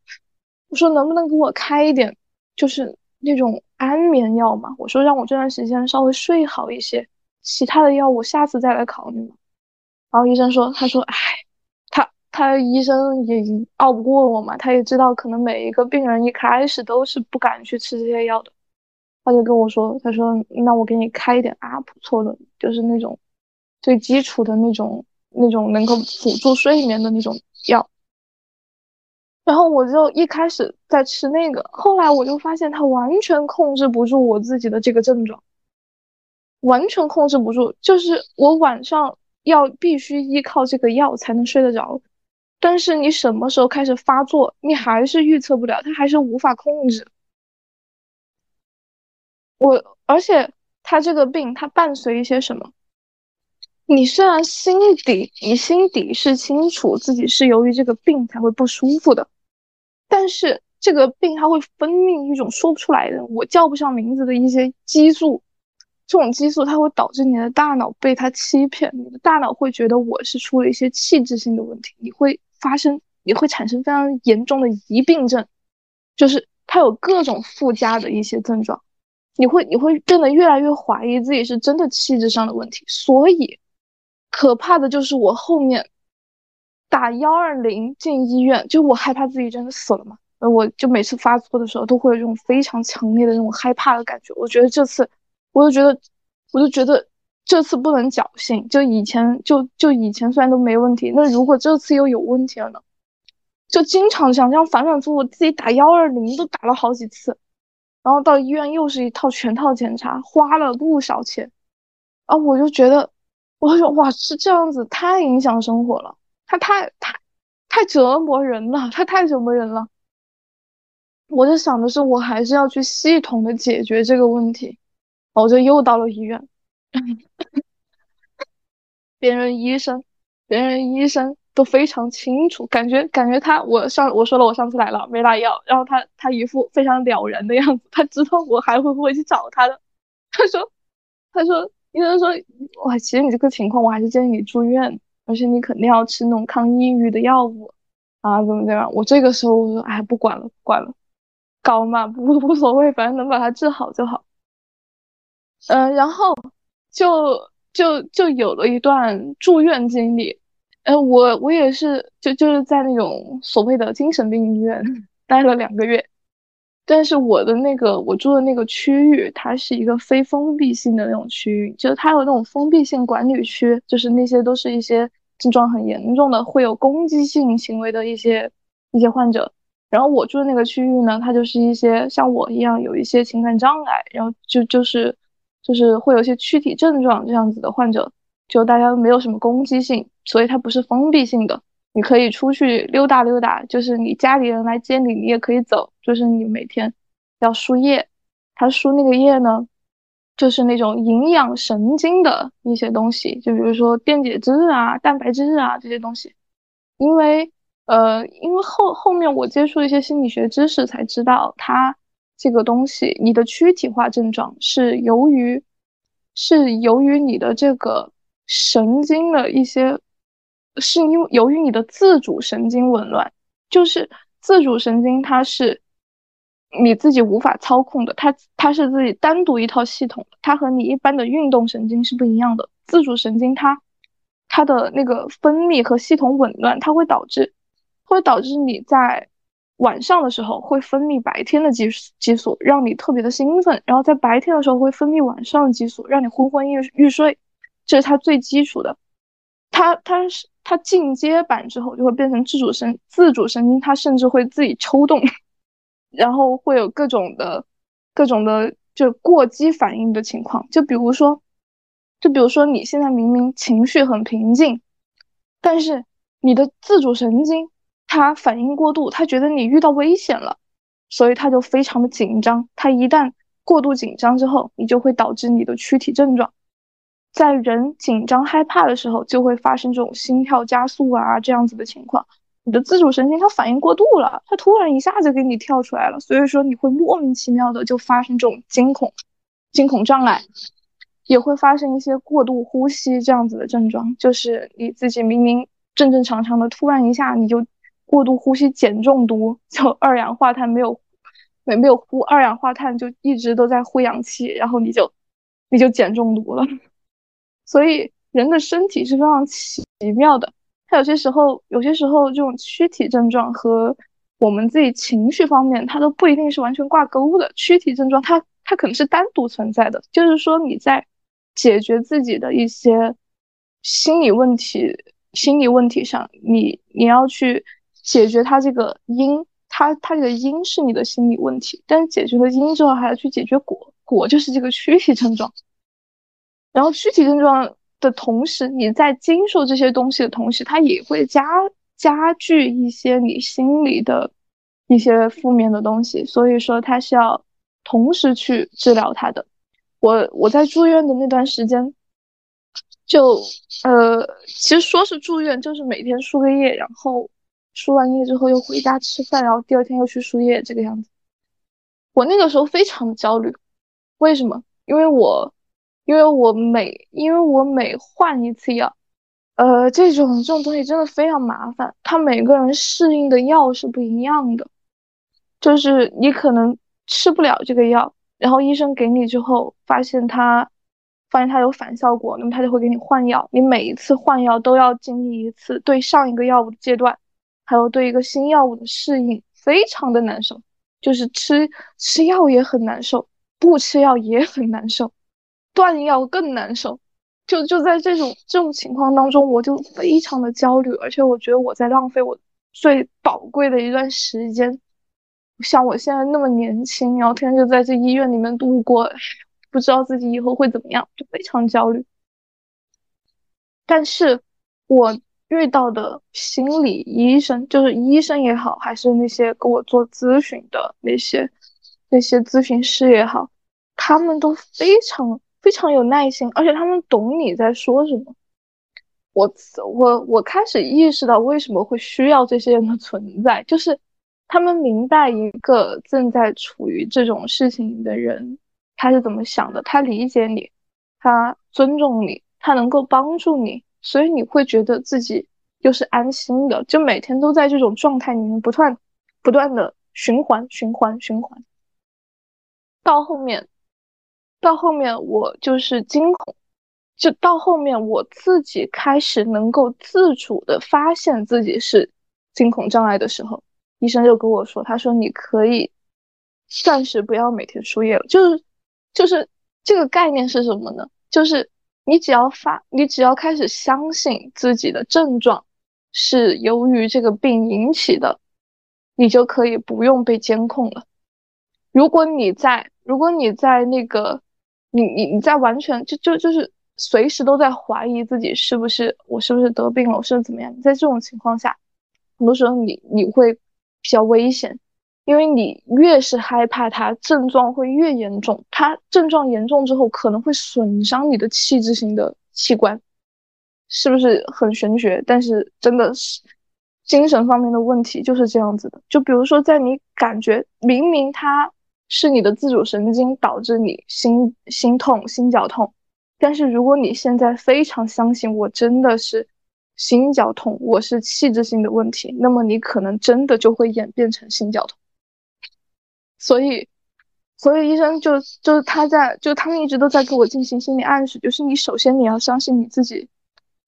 我说能不能给我开一点，就是那种安眠药嘛？我说让我这段时间稍微睡好一些，其他的药我下次再来考虑。然后医生说，他说，哎，他他医生也拗不过我嘛，他也知道可能每一个病人一开始都是不敢去吃这些药的，他就跟我说，他说那我给你开一点阿普唑仑，就是那种最基础的那种那种能够辅助睡眠的那种药。然后我就一开始在吃那个，后来我就发现他完全控制不住我自己的这个症状，完全控制不住。就是我晚上要必须依靠这个药才能睡得着，但是你什么时候开始发作，你还是预测不了，它还是无法控制。我而且它这个病它伴随一些什么？你虽然心底你心底是清楚自己是由于这个病才会不舒服的。但是这个病它会分泌一种说不出来的，我叫不上名字的一些激素，这种激素它会导致你的大脑被它欺骗，你的大脑会觉得我是出了一些器质性的问题，你会发生，你会产生非常严重的疑病症，就是它有各种附加的一些症状，你会你会变得越来越怀疑自己是真的气质上的问题，所以可怕的就是我后面。打幺二零进医院，就我害怕自己真的死了嘛？我就每次发作的时候都会有这种非常强烈的那种害怕的感觉。我觉得这次，我就觉得，我就觉得这次不能侥幸。就以前，就就以前虽然都没问题，那如果这次又有问题了呢？就经常想这样反反复复，自己打幺二零都打了好几次，然后到医院又是一套全套检查，花了不少钱。啊，我就觉得，我说哇，是这样子，太影响生活了。他太太太折磨人了，他太折磨人了。我就想的是，我还是要去系统的解决这个问题。我就又到了医院，别人医生，别人医生都非常清楚，感觉感觉他，我上我说了，我上次来了没拿药，然后他他一副非常了然的样子，他知道我还会不会去找他的。他说，他说医生说，哇，其实你这个情况，我还是建议你住院。而且你肯定要吃那种抗抑郁的药物，啊，怎么怎么样？我这个时候我说，哎，不管了，不管了，高嘛不无所谓，反正能把它治好就好。嗯，然后就就就有了一段住院经历。呃，我我也是，就就是在那种所谓的精神病医院待了两个月。但是我的那个我住的那个区域，它是一个非封闭性的那种区域，就是它有那种封闭性管理区，就是那些都是一些症状很严重的，会有攻击性行为的一些一些患者。然后我住的那个区域呢，它就是一些像我一样有一些情感障碍，然后就就是就是会有一些躯体症状这样子的患者，就大家没有什么攻击性，所以它不是封闭性的。你可以出去溜达溜达，就是你家里人来接你，你也可以走。就是你每天要输液，他输那个液呢，就是那种营养神经的一些东西，就比如说电解质啊、蛋白质啊这些东西。因为呃，因为后后面我接触一些心理学知识才知道，它这个东西，你的躯体化症状是由于是由于你的这个神经的一些。是因为由于你的自主神经紊乱，就是自主神经它是你自己无法操控的，它它是自己单独一套系统，它和你一般的运动神经是不一样的。自主神经它它的那个分泌和系统紊乱，它会导致会导致你在晚上的时候会分泌白天的激激素，让你特别的兴奋，然后在白天的时候会分泌晚上的激素，让你昏昏欲欲睡，这是它最基础的。它它是它进阶版之后就会变成自主神自主神经，它甚至会自己抽动，然后会有各种的各种的就过激反应的情况。就比如说，就比如说你现在明明情绪很平静，但是你的自主神经他反应过度，他觉得你遇到危险了，所以他就非常的紧张。他一旦过度紧张之后，你就会导致你的躯体症状。在人紧张害怕的时候，就会发生这种心跳加速啊这样子的情况。你的自主神经它反应过度了，它突然一下子给你跳出来了，所以说你会莫名其妙的就发生这种惊恐、惊恐障碍，也会发生一些过度呼吸这样子的症状。就是你自己明明正正常常的，突然一下你就过度呼吸碱中毒，就二氧化碳没有没没有呼二氧化碳，就一直都在呼氧气，然后你就你就碱中毒了。所以人的身体是非常奇妙的，它有些时候，有些时候这种躯体症状和我们自己情绪方面，它都不一定是完全挂钩的。躯体症状它它可能是单独存在的，就是说你在解决自己的一些心理问题、心理问题上，你你要去解决它这个因，它它这个因是你的心理问题，但是解决了因之后，还要去解决果，果就是这个躯体症状。然后躯体症状的同时，你在经受这些东西的同时，它也会加加剧一些你心里的一些负面的东西。所以说，它是要同时去治疗它的。我我在住院的那段时间，就呃，其实说是住院，就是每天输个液，然后输完液之后又回家吃饭，然后第二天又去输液这个样子。我那个时候非常焦虑，为什么？因为我。因为我每因为我每换一次药，呃，这种这种东西真的非常麻烦。他每个人适应的药是不一样的，就是你可能吃不了这个药，然后医生给你之后，发现他发现他有反效果，那么他就会给你换药。你每一次换药都要经历一次对上一个药物的阶段，还有对一个新药物的适应，非常的难受。就是吃吃药也很难受，不吃药也很难受。断药更难受，就就在这种这种情况当中，我就非常的焦虑，而且我觉得我在浪费我最宝贵的一段时间。像我现在那么年轻，然后天天就在这医院里面度过，不知道自己以后会怎么样，就非常焦虑。但是我遇到的心理医生，就是医生也好，还是那些给我做咨询的那些那些咨询师也好，他们都非常。非常有耐心，而且他们懂你在说什么。我我我开始意识到为什么会需要这些人的存在，就是他们明白一个正在处于这种事情的人他是怎么想的，他理解你，他尊重你，他能够帮助你，所以你会觉得自己又是安心的，就每天都在这种状态里面不断不断的循环循环循环。到后面，到后面我就是惊恐，就到后面我自己开始能够自主的发现自己是惊恐障碍的时候，医生就跟我说，他说你可以暂时不要每天输液了，就是就是这个概念是什么呢？就是你只要发，你只要开始相信自己的症状是由于这个病引起的，你就可以不用被监控了。如果你在，如果你在那个，你你你在完全就就就是随时都在怀疑自己是不是我是不是得病了，我是怎么样？在这种情况下，很多时候你你会比较危险。因为你越是害怕它，症状会越严重。它症状严重之后，可能会损伤你的器质性的器官，是不是很玄学？但是真的是精神方面的问题就是这样子的。就比如说，在你感觉明明它是你的自主神经导致你心心痛、心绞痛，但是如果你现在非常相信我真的是心绞痛，我是器质性的问题，那么你可能真的就会演变成心绞痛。所以，所以医生就就是他在，就他们一直都在给我进行心理暗示，就是你首先你要相信你自己，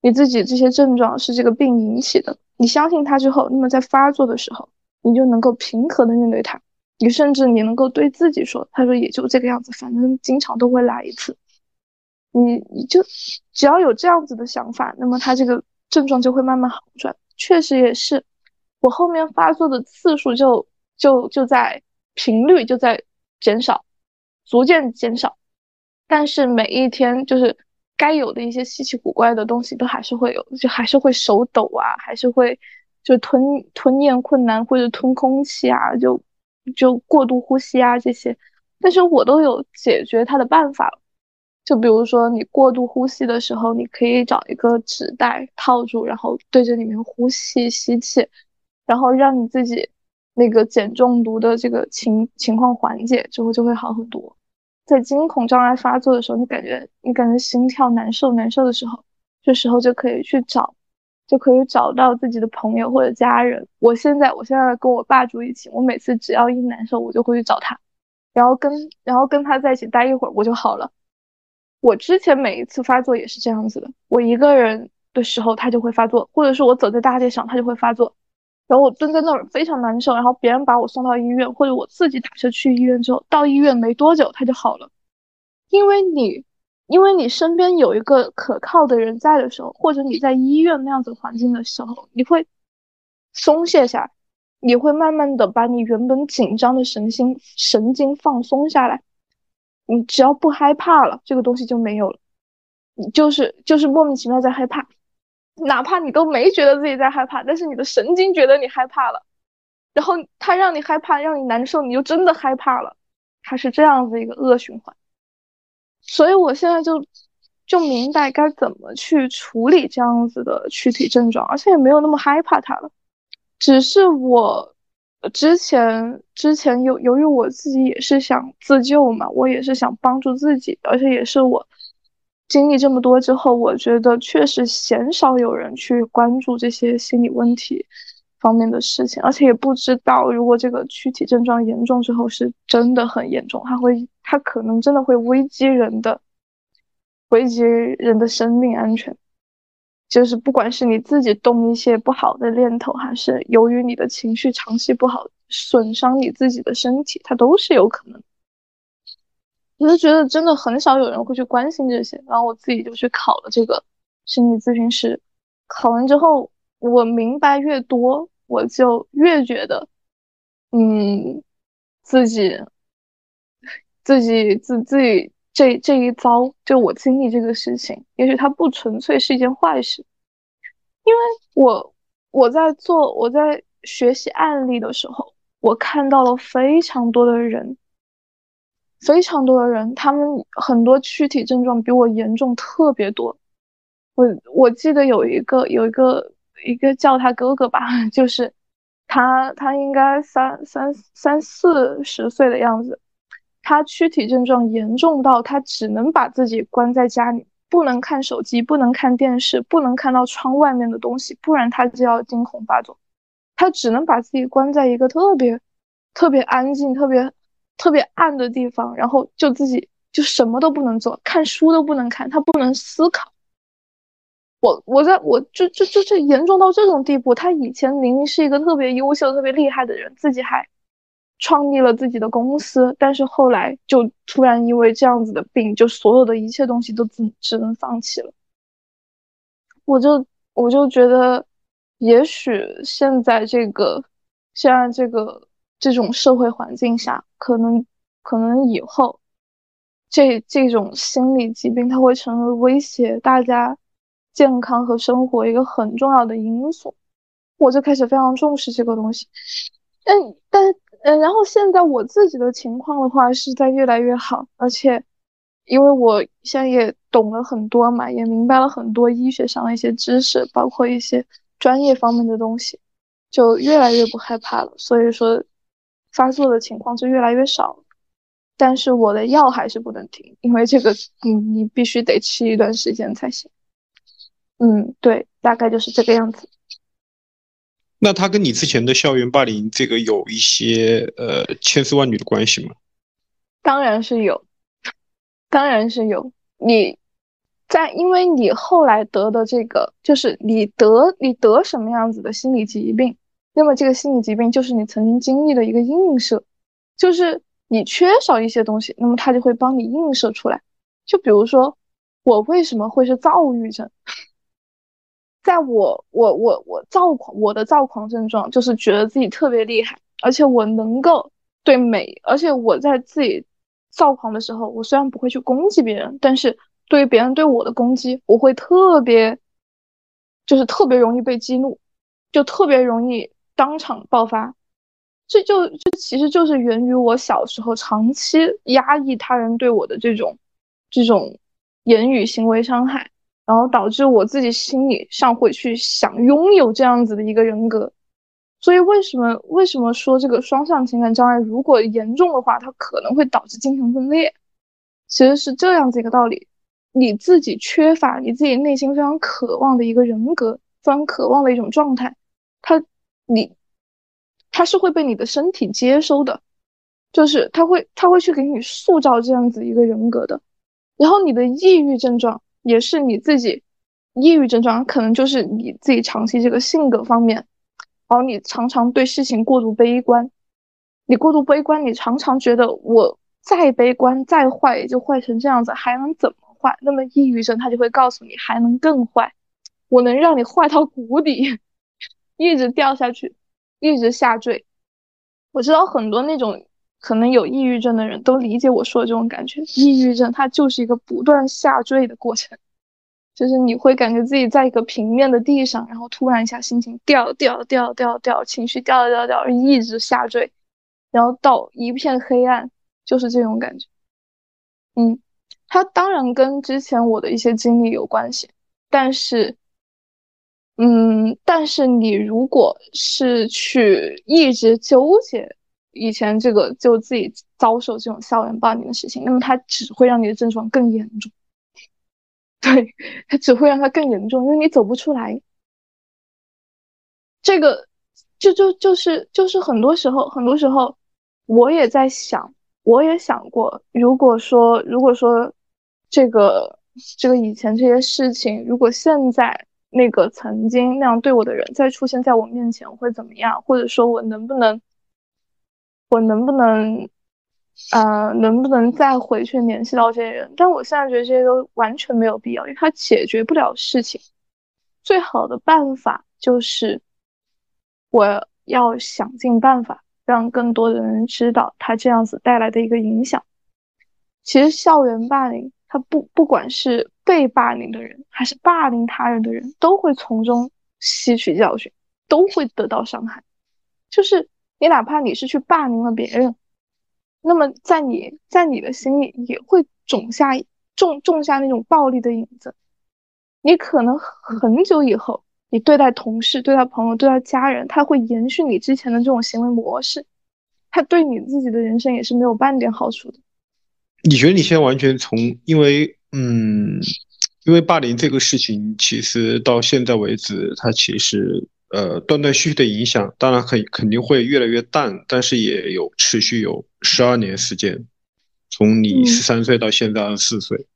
你自己这些症状是这个病引起的。你相信他之后，那么在发作的时候，你就能够平和的面对它。你甚至你能够对自己说，他说也就这个样子，反正经常都会来一次。你你就只要有这样子的想法，那么他这个症状就会慢慢好转。确实也是，我后面发作的次数就就就在。频率就在减少，逐渐减少，但是每一天就是该有的一些稀奇古怪的东西都还是会有，就还是会手抖啊，还是会就吞吞咽困难或者吞空气啊，就就过度呼吸啊这些，但是我都有解决它的办法就比如说你过度呼吸的时候，你可以找一个纸袋套住，然后对着里面呼吸吸气，然后让你自己。那个碱中毒的这个情情况缓解之后就会好很多。在惊恐障碍发作的时候，你感觉你感觉心跳难受难受的时候，这时候就可以去找，就可以找到自己的朋友或者家人。我现在我现在跟我爸住一起，我每次只要一难受，我就会去找他，然后跟然后跟他在一起待一会儿，我就好了。我之前每一次发作也是这样子的，我一个人的时候他就会发作，或者是我走在大街上他就会发作。然后我蹲在那儿非常难受，然后别人把我送到医院，或者我自己打车去医院之后，到医院没多久他就好了，因为你，因为你身边有一个可靠的人在的时候，或者你在医院那样子环境的时候，你会松懈下来，你会慢慢的把你原本紧张的神经神经放松下来，你只要不害怕了，这个东西就没有了，你就是就是莫名其妙在害怕。哪怕你都没觉得自己在害怕，但是你的神经觉得你害怕了，然后他让你害怕，让你难受，你就真的害怕了，它是这样子一个恶循环。所以我现在就就明白该怎么去处理这样子的躯体症状，而且也没有那么害怕它了。只是我之前之前由由于我自己也是想自救嘛，我也是想帮助自己，而且也是我。经历这么多之后，我觉得确实鲜少有人去关注这些心理问题方面的事情，而且也不知道如果这个躯体症状严重之后是真的很严重，它会，它可能真的会危及人的，危及人的生命安全。就是不管是你自己动一些不好的念头，还是由于你的情绪长期不好损伤你自己的身体，它都是有可能。我就觉得真的很少有人会去关心这些，然后我自己就去考了这个心理咨询师。考完之后，我明白越多，我就越觉得，嗯，自己自己自自己这这一遭，就我经历这个事情，也许它不纯粹是一件坏事，因为我我在做我在学习案例的时候，我看到了非常多的人。非常多的人，他们很多躯体症状比我严重特别多。我我记得有一个有一个一个叫他哥哥吧，就是他他应该三三三四十岁的样子，他躯体症状严重到他只能把自己关在家里，不能看手机，不能看电视，不能看到窗外面的东西，不然他就要惊恐发作。他只能把自己关在一个特别、特别安静、特别、特别暗的地方，然后就自己就什么都不能做，看书都不能看，他不能思考。我我在我就就就这严重到这种地步，他以前明明是一个特别优秀、特别厉害的人，自己还创立了自己的公司，但是后来就突然因为这样子的病，就所有的一切东西都只只能放弃了。我就我就觉得。也许现在这个，现在这个这种社会环境下，可能可能以后，这这种心理疾病它会成为威胁大家健康和生活一个很重要的因素。我就开始非常重视这个东西。但但嗯，然后现在我自己的情况的话是在越来越好，而且因为我现在也懂了很多嘛，也明白了很多医学上的一些知识，包括一些。专业方面的东西就越来越不害怕了，所以说发作的情况就越来越少。但是我的药还是不能停，因为这个，嗯，你必须得吃一段时间才行。嗯，对，大概就是这个样子。那他跟你之前的校园霸凌这个有一些呃千丝万缕的关系吗？当然是有，当然是有。你。在，因为你后来得的这个，就是你得你得什么样子的心理疾病，那么这个心理疾病就是你曾经经历的一个映射，就是你缺少一些东西，那么它就会帮你映射出来。就比如说，我为什么会是躁郁症？在我我我我躁狂，我的躁狂症状就是觉得自己特别厉害，而且我能够对美，而且我在自己躁狂的时候，我虽然不会去攻击别人，但是。对于别人对我的攻击，我会特别，就是特别容易被激怒，就特别容易当场爆发。这就这其实就是源于我小时候长期压抑他人对我的这种这种言语行为伤害，然后导致我自己心理上会去想拥有这样子的一个人格。所以为什么为什么说这个双向情感障碍如果严重的话，它可能会导致精神分裂？其实是这样子一个道理。你自己缺乏你自己内心非常渴望的一个人格，非常渴望的一种状态，他，你，他是会被你的身体接收的，就是他会他会去给你塑造这样子一个人格的。然后你的抑郁症状也是你自己，抑郁症状可能就是你自己长期这个性格方面，然后你常常对事情过度悲观，你过度悲观，你常常觉得我再悲观再坏也就坏成这样子，还能怎么？坏，那么抑郁症他就会告诉你还能更坏，我能让你坏到谷底，一直掉下去，一直下坠。我知道很多那种可能有抑郁症的人都理解我说的这种感觉，抑郁症它就是一个不断下坠的过程，就是你会感觉自己在一个平面的地上，然后突然一下心情掉掉掉掉掉，情绪掉掉掉，一直下坠，然后到一片黑暗，就是这种感觉，嗯。它当然跟之前我的一些经历有关系，但是，嗯，但是你如果是去一直纠结以前这个就自己遭受这种校园霸凌的事情，那么它只会让你的症状更严重。对，它只会让它更严重，因为你走不出来。这个就就就是就是很多时候，很多时候我也在想，我也想过，如果说如果说。这个这个以前这些事情，如果现在那个曾经那样对我的人再出现在我面前，会怎么样？或者说我能不能，我能不能，呃，能不能再回去联系到这些人？但我现在觉得这些都完全没有必要，因为它解决不了事情。最好的办法就是我要想尽办法让更多的人知道他这样子带来的一个影响。其实校园霸凌。他不，不管是被霸凌的人，还是霸凌他人的人，都会从中吸取教训，都会得到伤害。就是你哪怕你是去霸凌了别人，那么在你在你的心里也会种下种种下那种暴力的影子。你可能很久以后，你对待同事、对待朋友、对待家人，他会延续你之前的这种行为模式，他对你自己的人生也是没有半点好处的。你觉得你现在完全从因为嗯，因为霸凌这个事情，其实到现在为止，它其实呃断断续续的影响，当然肯肯定会越来越淡，但是也有持续有十二年时间，从你十三岁到现在二十四岁，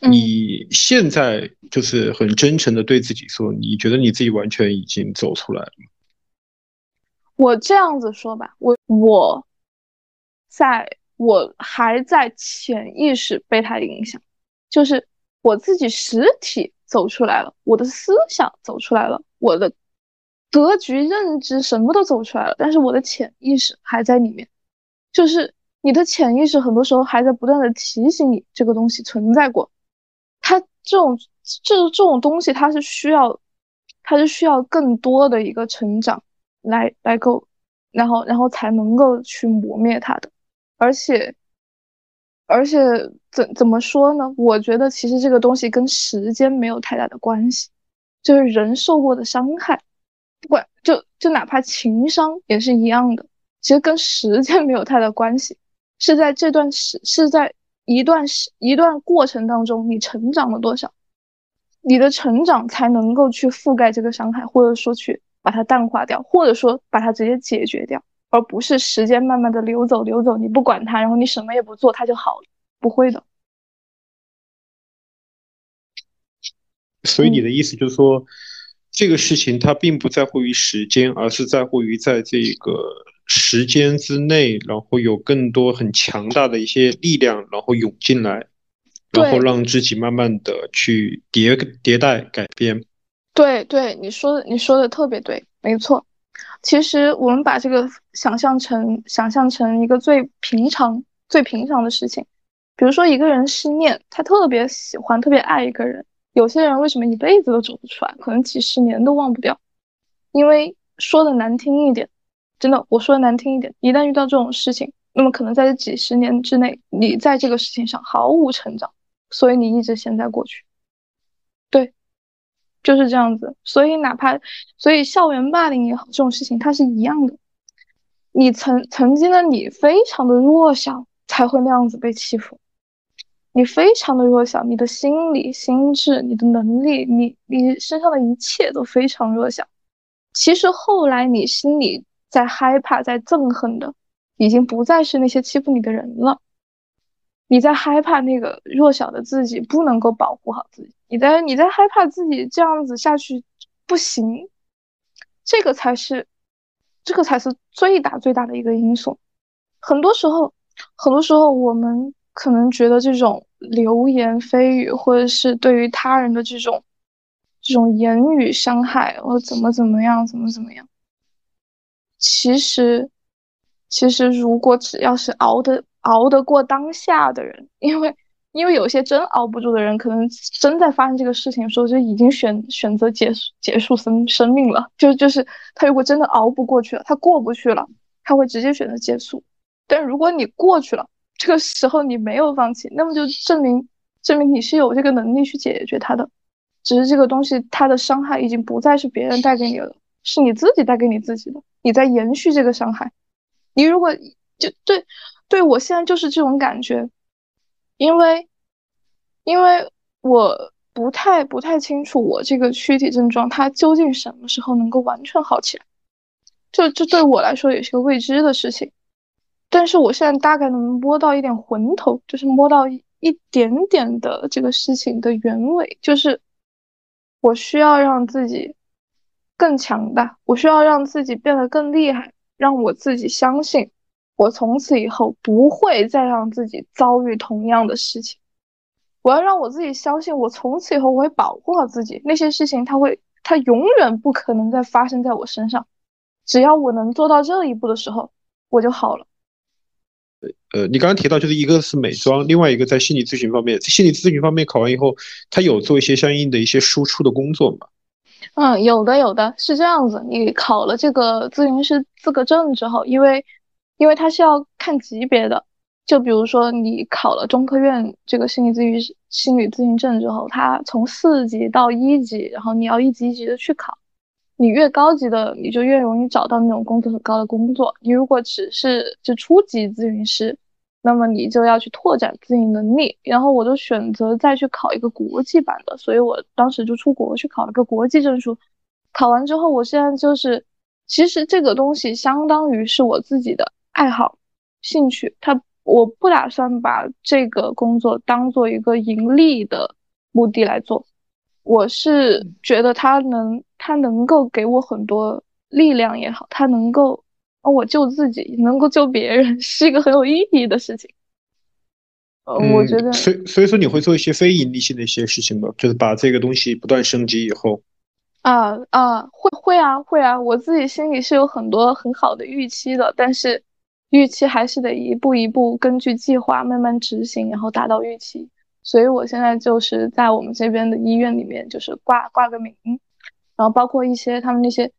你现在就是很真诚的对自己说，你觉得你自己完全已经走出来了吗？我这样子说吧，我我在我还在潜意识被他影响，就是。我自己实体走出来了，我的思想走出来了，我的格局认知什么都走出来了，但是我的潜意识还在里面。就是你的潜意识很多时候还在不断的提醒你这个东西存在过。它这种这这种东西，它是需要，它是需要更多的一个成长来来够，然后然后才能够去磨灭它的，而且。而且怎怎么说呢？我觉得其实这个东西跟时间没有太大的关系，就是人受过的伤害，不管就就哪怕情伤也是一样的，其实跟时间没有太大关系，是在这段时是在一段时一段过程当中，你成长了多少，你的成长才能够去覆盖这个伤害，或者说去把它淡化掉，或者说把它直接解决掉。而不是时间慢慢的流走流走，你不管它，然后你什么也不做，它就好了，不会的。所以你的意思就是说，这个事情它并不在乎于时间，而是在乎于在这个时间之内，然后有更多很强大的一些力量，然后涌进来，然后让自己慢慢的去迭迭代改变。对对，你说的你说的特别对，没错。其实我们把这个想象成想象成一个最平常、最平常的事情，比如说一个人失恋，他特别喜欢、特别爱一个人。有些人为什么一辈子都走不出来？可能几十年都忘不掉。因为说的难听一点，真的，我说的难听一点，一旦遇到这种事情，那么可能在这几十年之内，你在这个事情上毫无成长，所以你一直陷在过去。就是这样子，所以哪怕所以校园霸凌也好，这种事情它是一样的。你曾曾经的你非常的弱小，才会那样子被欺负。你非常的弱小，你的心理、心智、你的能力，你你身上的一切都非常弱小。其实后来你心里在害怕、在憎恨的，已经不再是那些欺负你的人了。你在害怕那个弱小的自己不能够保护好自己。你在你在害怕自己这样子下去不行，这个才是，这个才是最大最大的一个因素。很多时候，很多时候我们可能觉得这种流言蜚语，或者是对于他人的这种这种言语伤害，或怎么怎么样，怎么怎么样。其实，其实如果只要是熬的熬得过当下的人，因为。因为有些真熬不住的人，可能真在发生这个事情的时候就已经选选择结束结束生生命了。就就是他如果真的熬不过去了，他过不去了，他会直接选择结束。但如果你过去了，这个时候你没有放弃，那么就证明证明你是有这个能力去解决它的。只是这个东西它的伤害已经不再是别人带给你的，是你自己带给你自己的。你在延续这个伤害。你如果就对对我现在就是这种感觉。因为，因为我不太不太清楚我这个躯体症状它究竟什么时候能够完全好起来，这这对我来说也是个未知的事情。但是我现在大概能摸到一点魂头，就是摸到一点点的这个事情的原委，就是我需要让自己更强大，我需要让自己变得更厉害，让我自己相信。我从此以后不会再让自己遭遇同样的事情。我要让我自己相信，我从此以后我会保护好自己。那些事情，它会，它永远不可能再发生在我身上。只要我能做到这一步的时候，我就好了。呃，你刚刚提到，就是一个是美妆，另外一个在心理咨询方面，心理咨询方面考完以后，他有做一些相应的一些输出的工作吗？嗯，有的，有的是这样子。你考了这个咨询师资格证之后，因为因为他是要看级别的，就比如说你考了中科院这个心理咨询心理咨询证之后，他从四级到一级，然后你要一级一级的去考，你越高级的，你就越容易找到那种工资很高的工作。你如果只是就初级咨询师，那么你就要去拓展自己能力。然后我就选择再去考一个国际版的，所以我当时就出国去考了个国际证书。考完之后，我现在就是，其实这个东西相当于是我自己的爱好、兴趣。他我不打算把这个工作当做一个盈利的目的来做，我是觉得他能，他能够给我很多力量也好，他能够帮我救自己，能够救别人，是一个很有意义的事情。呃，我觉得，所以所以说你会做一些非盈利性的一些事情吗？就是把这个东西不断升级以后。啊啊，会会啊会啊，我自己心里是有很多很好的预期的，但是预期还是得一步一步根据计划慢慢执行，然后达到预期。所以我现在就是在我们这边的医院里面，就是挂挂个名，然后包括一些他们那些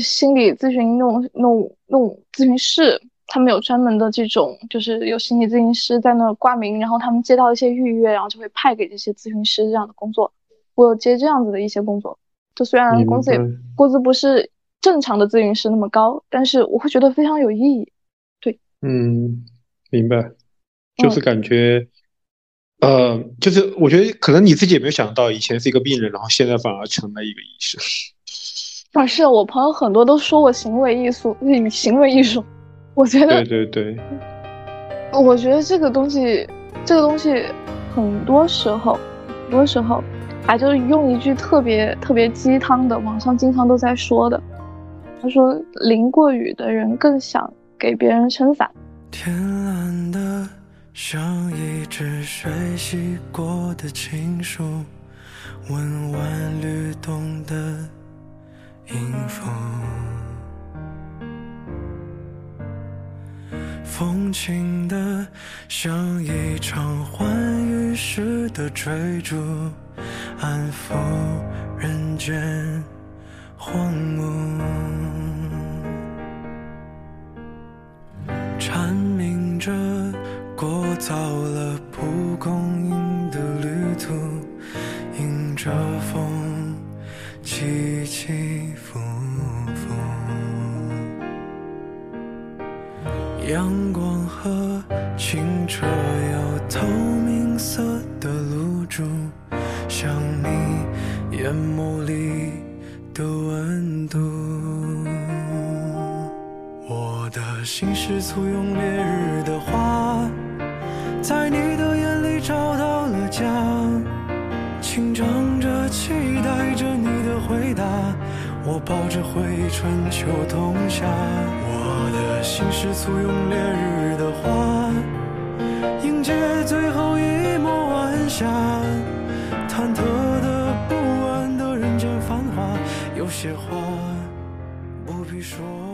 心理咨询那种那种那种咨询室，他们有专门的这种，就是有心理咨询师在那儿挂名，然后他们接到一些预约，然后就会派给这些咨询师这样的工作。我有接这样子的一些工作。就虽然工资也工资不是正常的咨询师那么高，但是我会觉得非常有意义。对，嗯，明白，就是感觉，呃，就是我觉得可能你自己也没有想到，以前是一个病人，然后现在反而成了一个医生。啊，是我朋友很多都说我行为艺术，行为艺术，我觉得，对对对，我觉得这个东西，这个东西，很多时候，很多时候。还就是用一句特别特别鸡汤的，网上经常都在说的。他说：“淋过雨的人更想给别人撑伞。”天蓝的像一只水洗过的情书，温婉律动的音符，风轻的像一场欢愉时的追逐。安抚人间荒芜，蝉鸣着过早了蒲公英的旅途，迎着风起起伏伏，阳光和清澈又透明色的露珠。像你眼眸里的温度，我心是簇拥烈日的花，在你的眼里找到了家，紧张着期待着你的回答，我抱着回忆春秋冬夏，我的心是簇拥烈日的花，迎接最后一抹晚霞。忐忑的、不安的人间繁华，有些话不必说。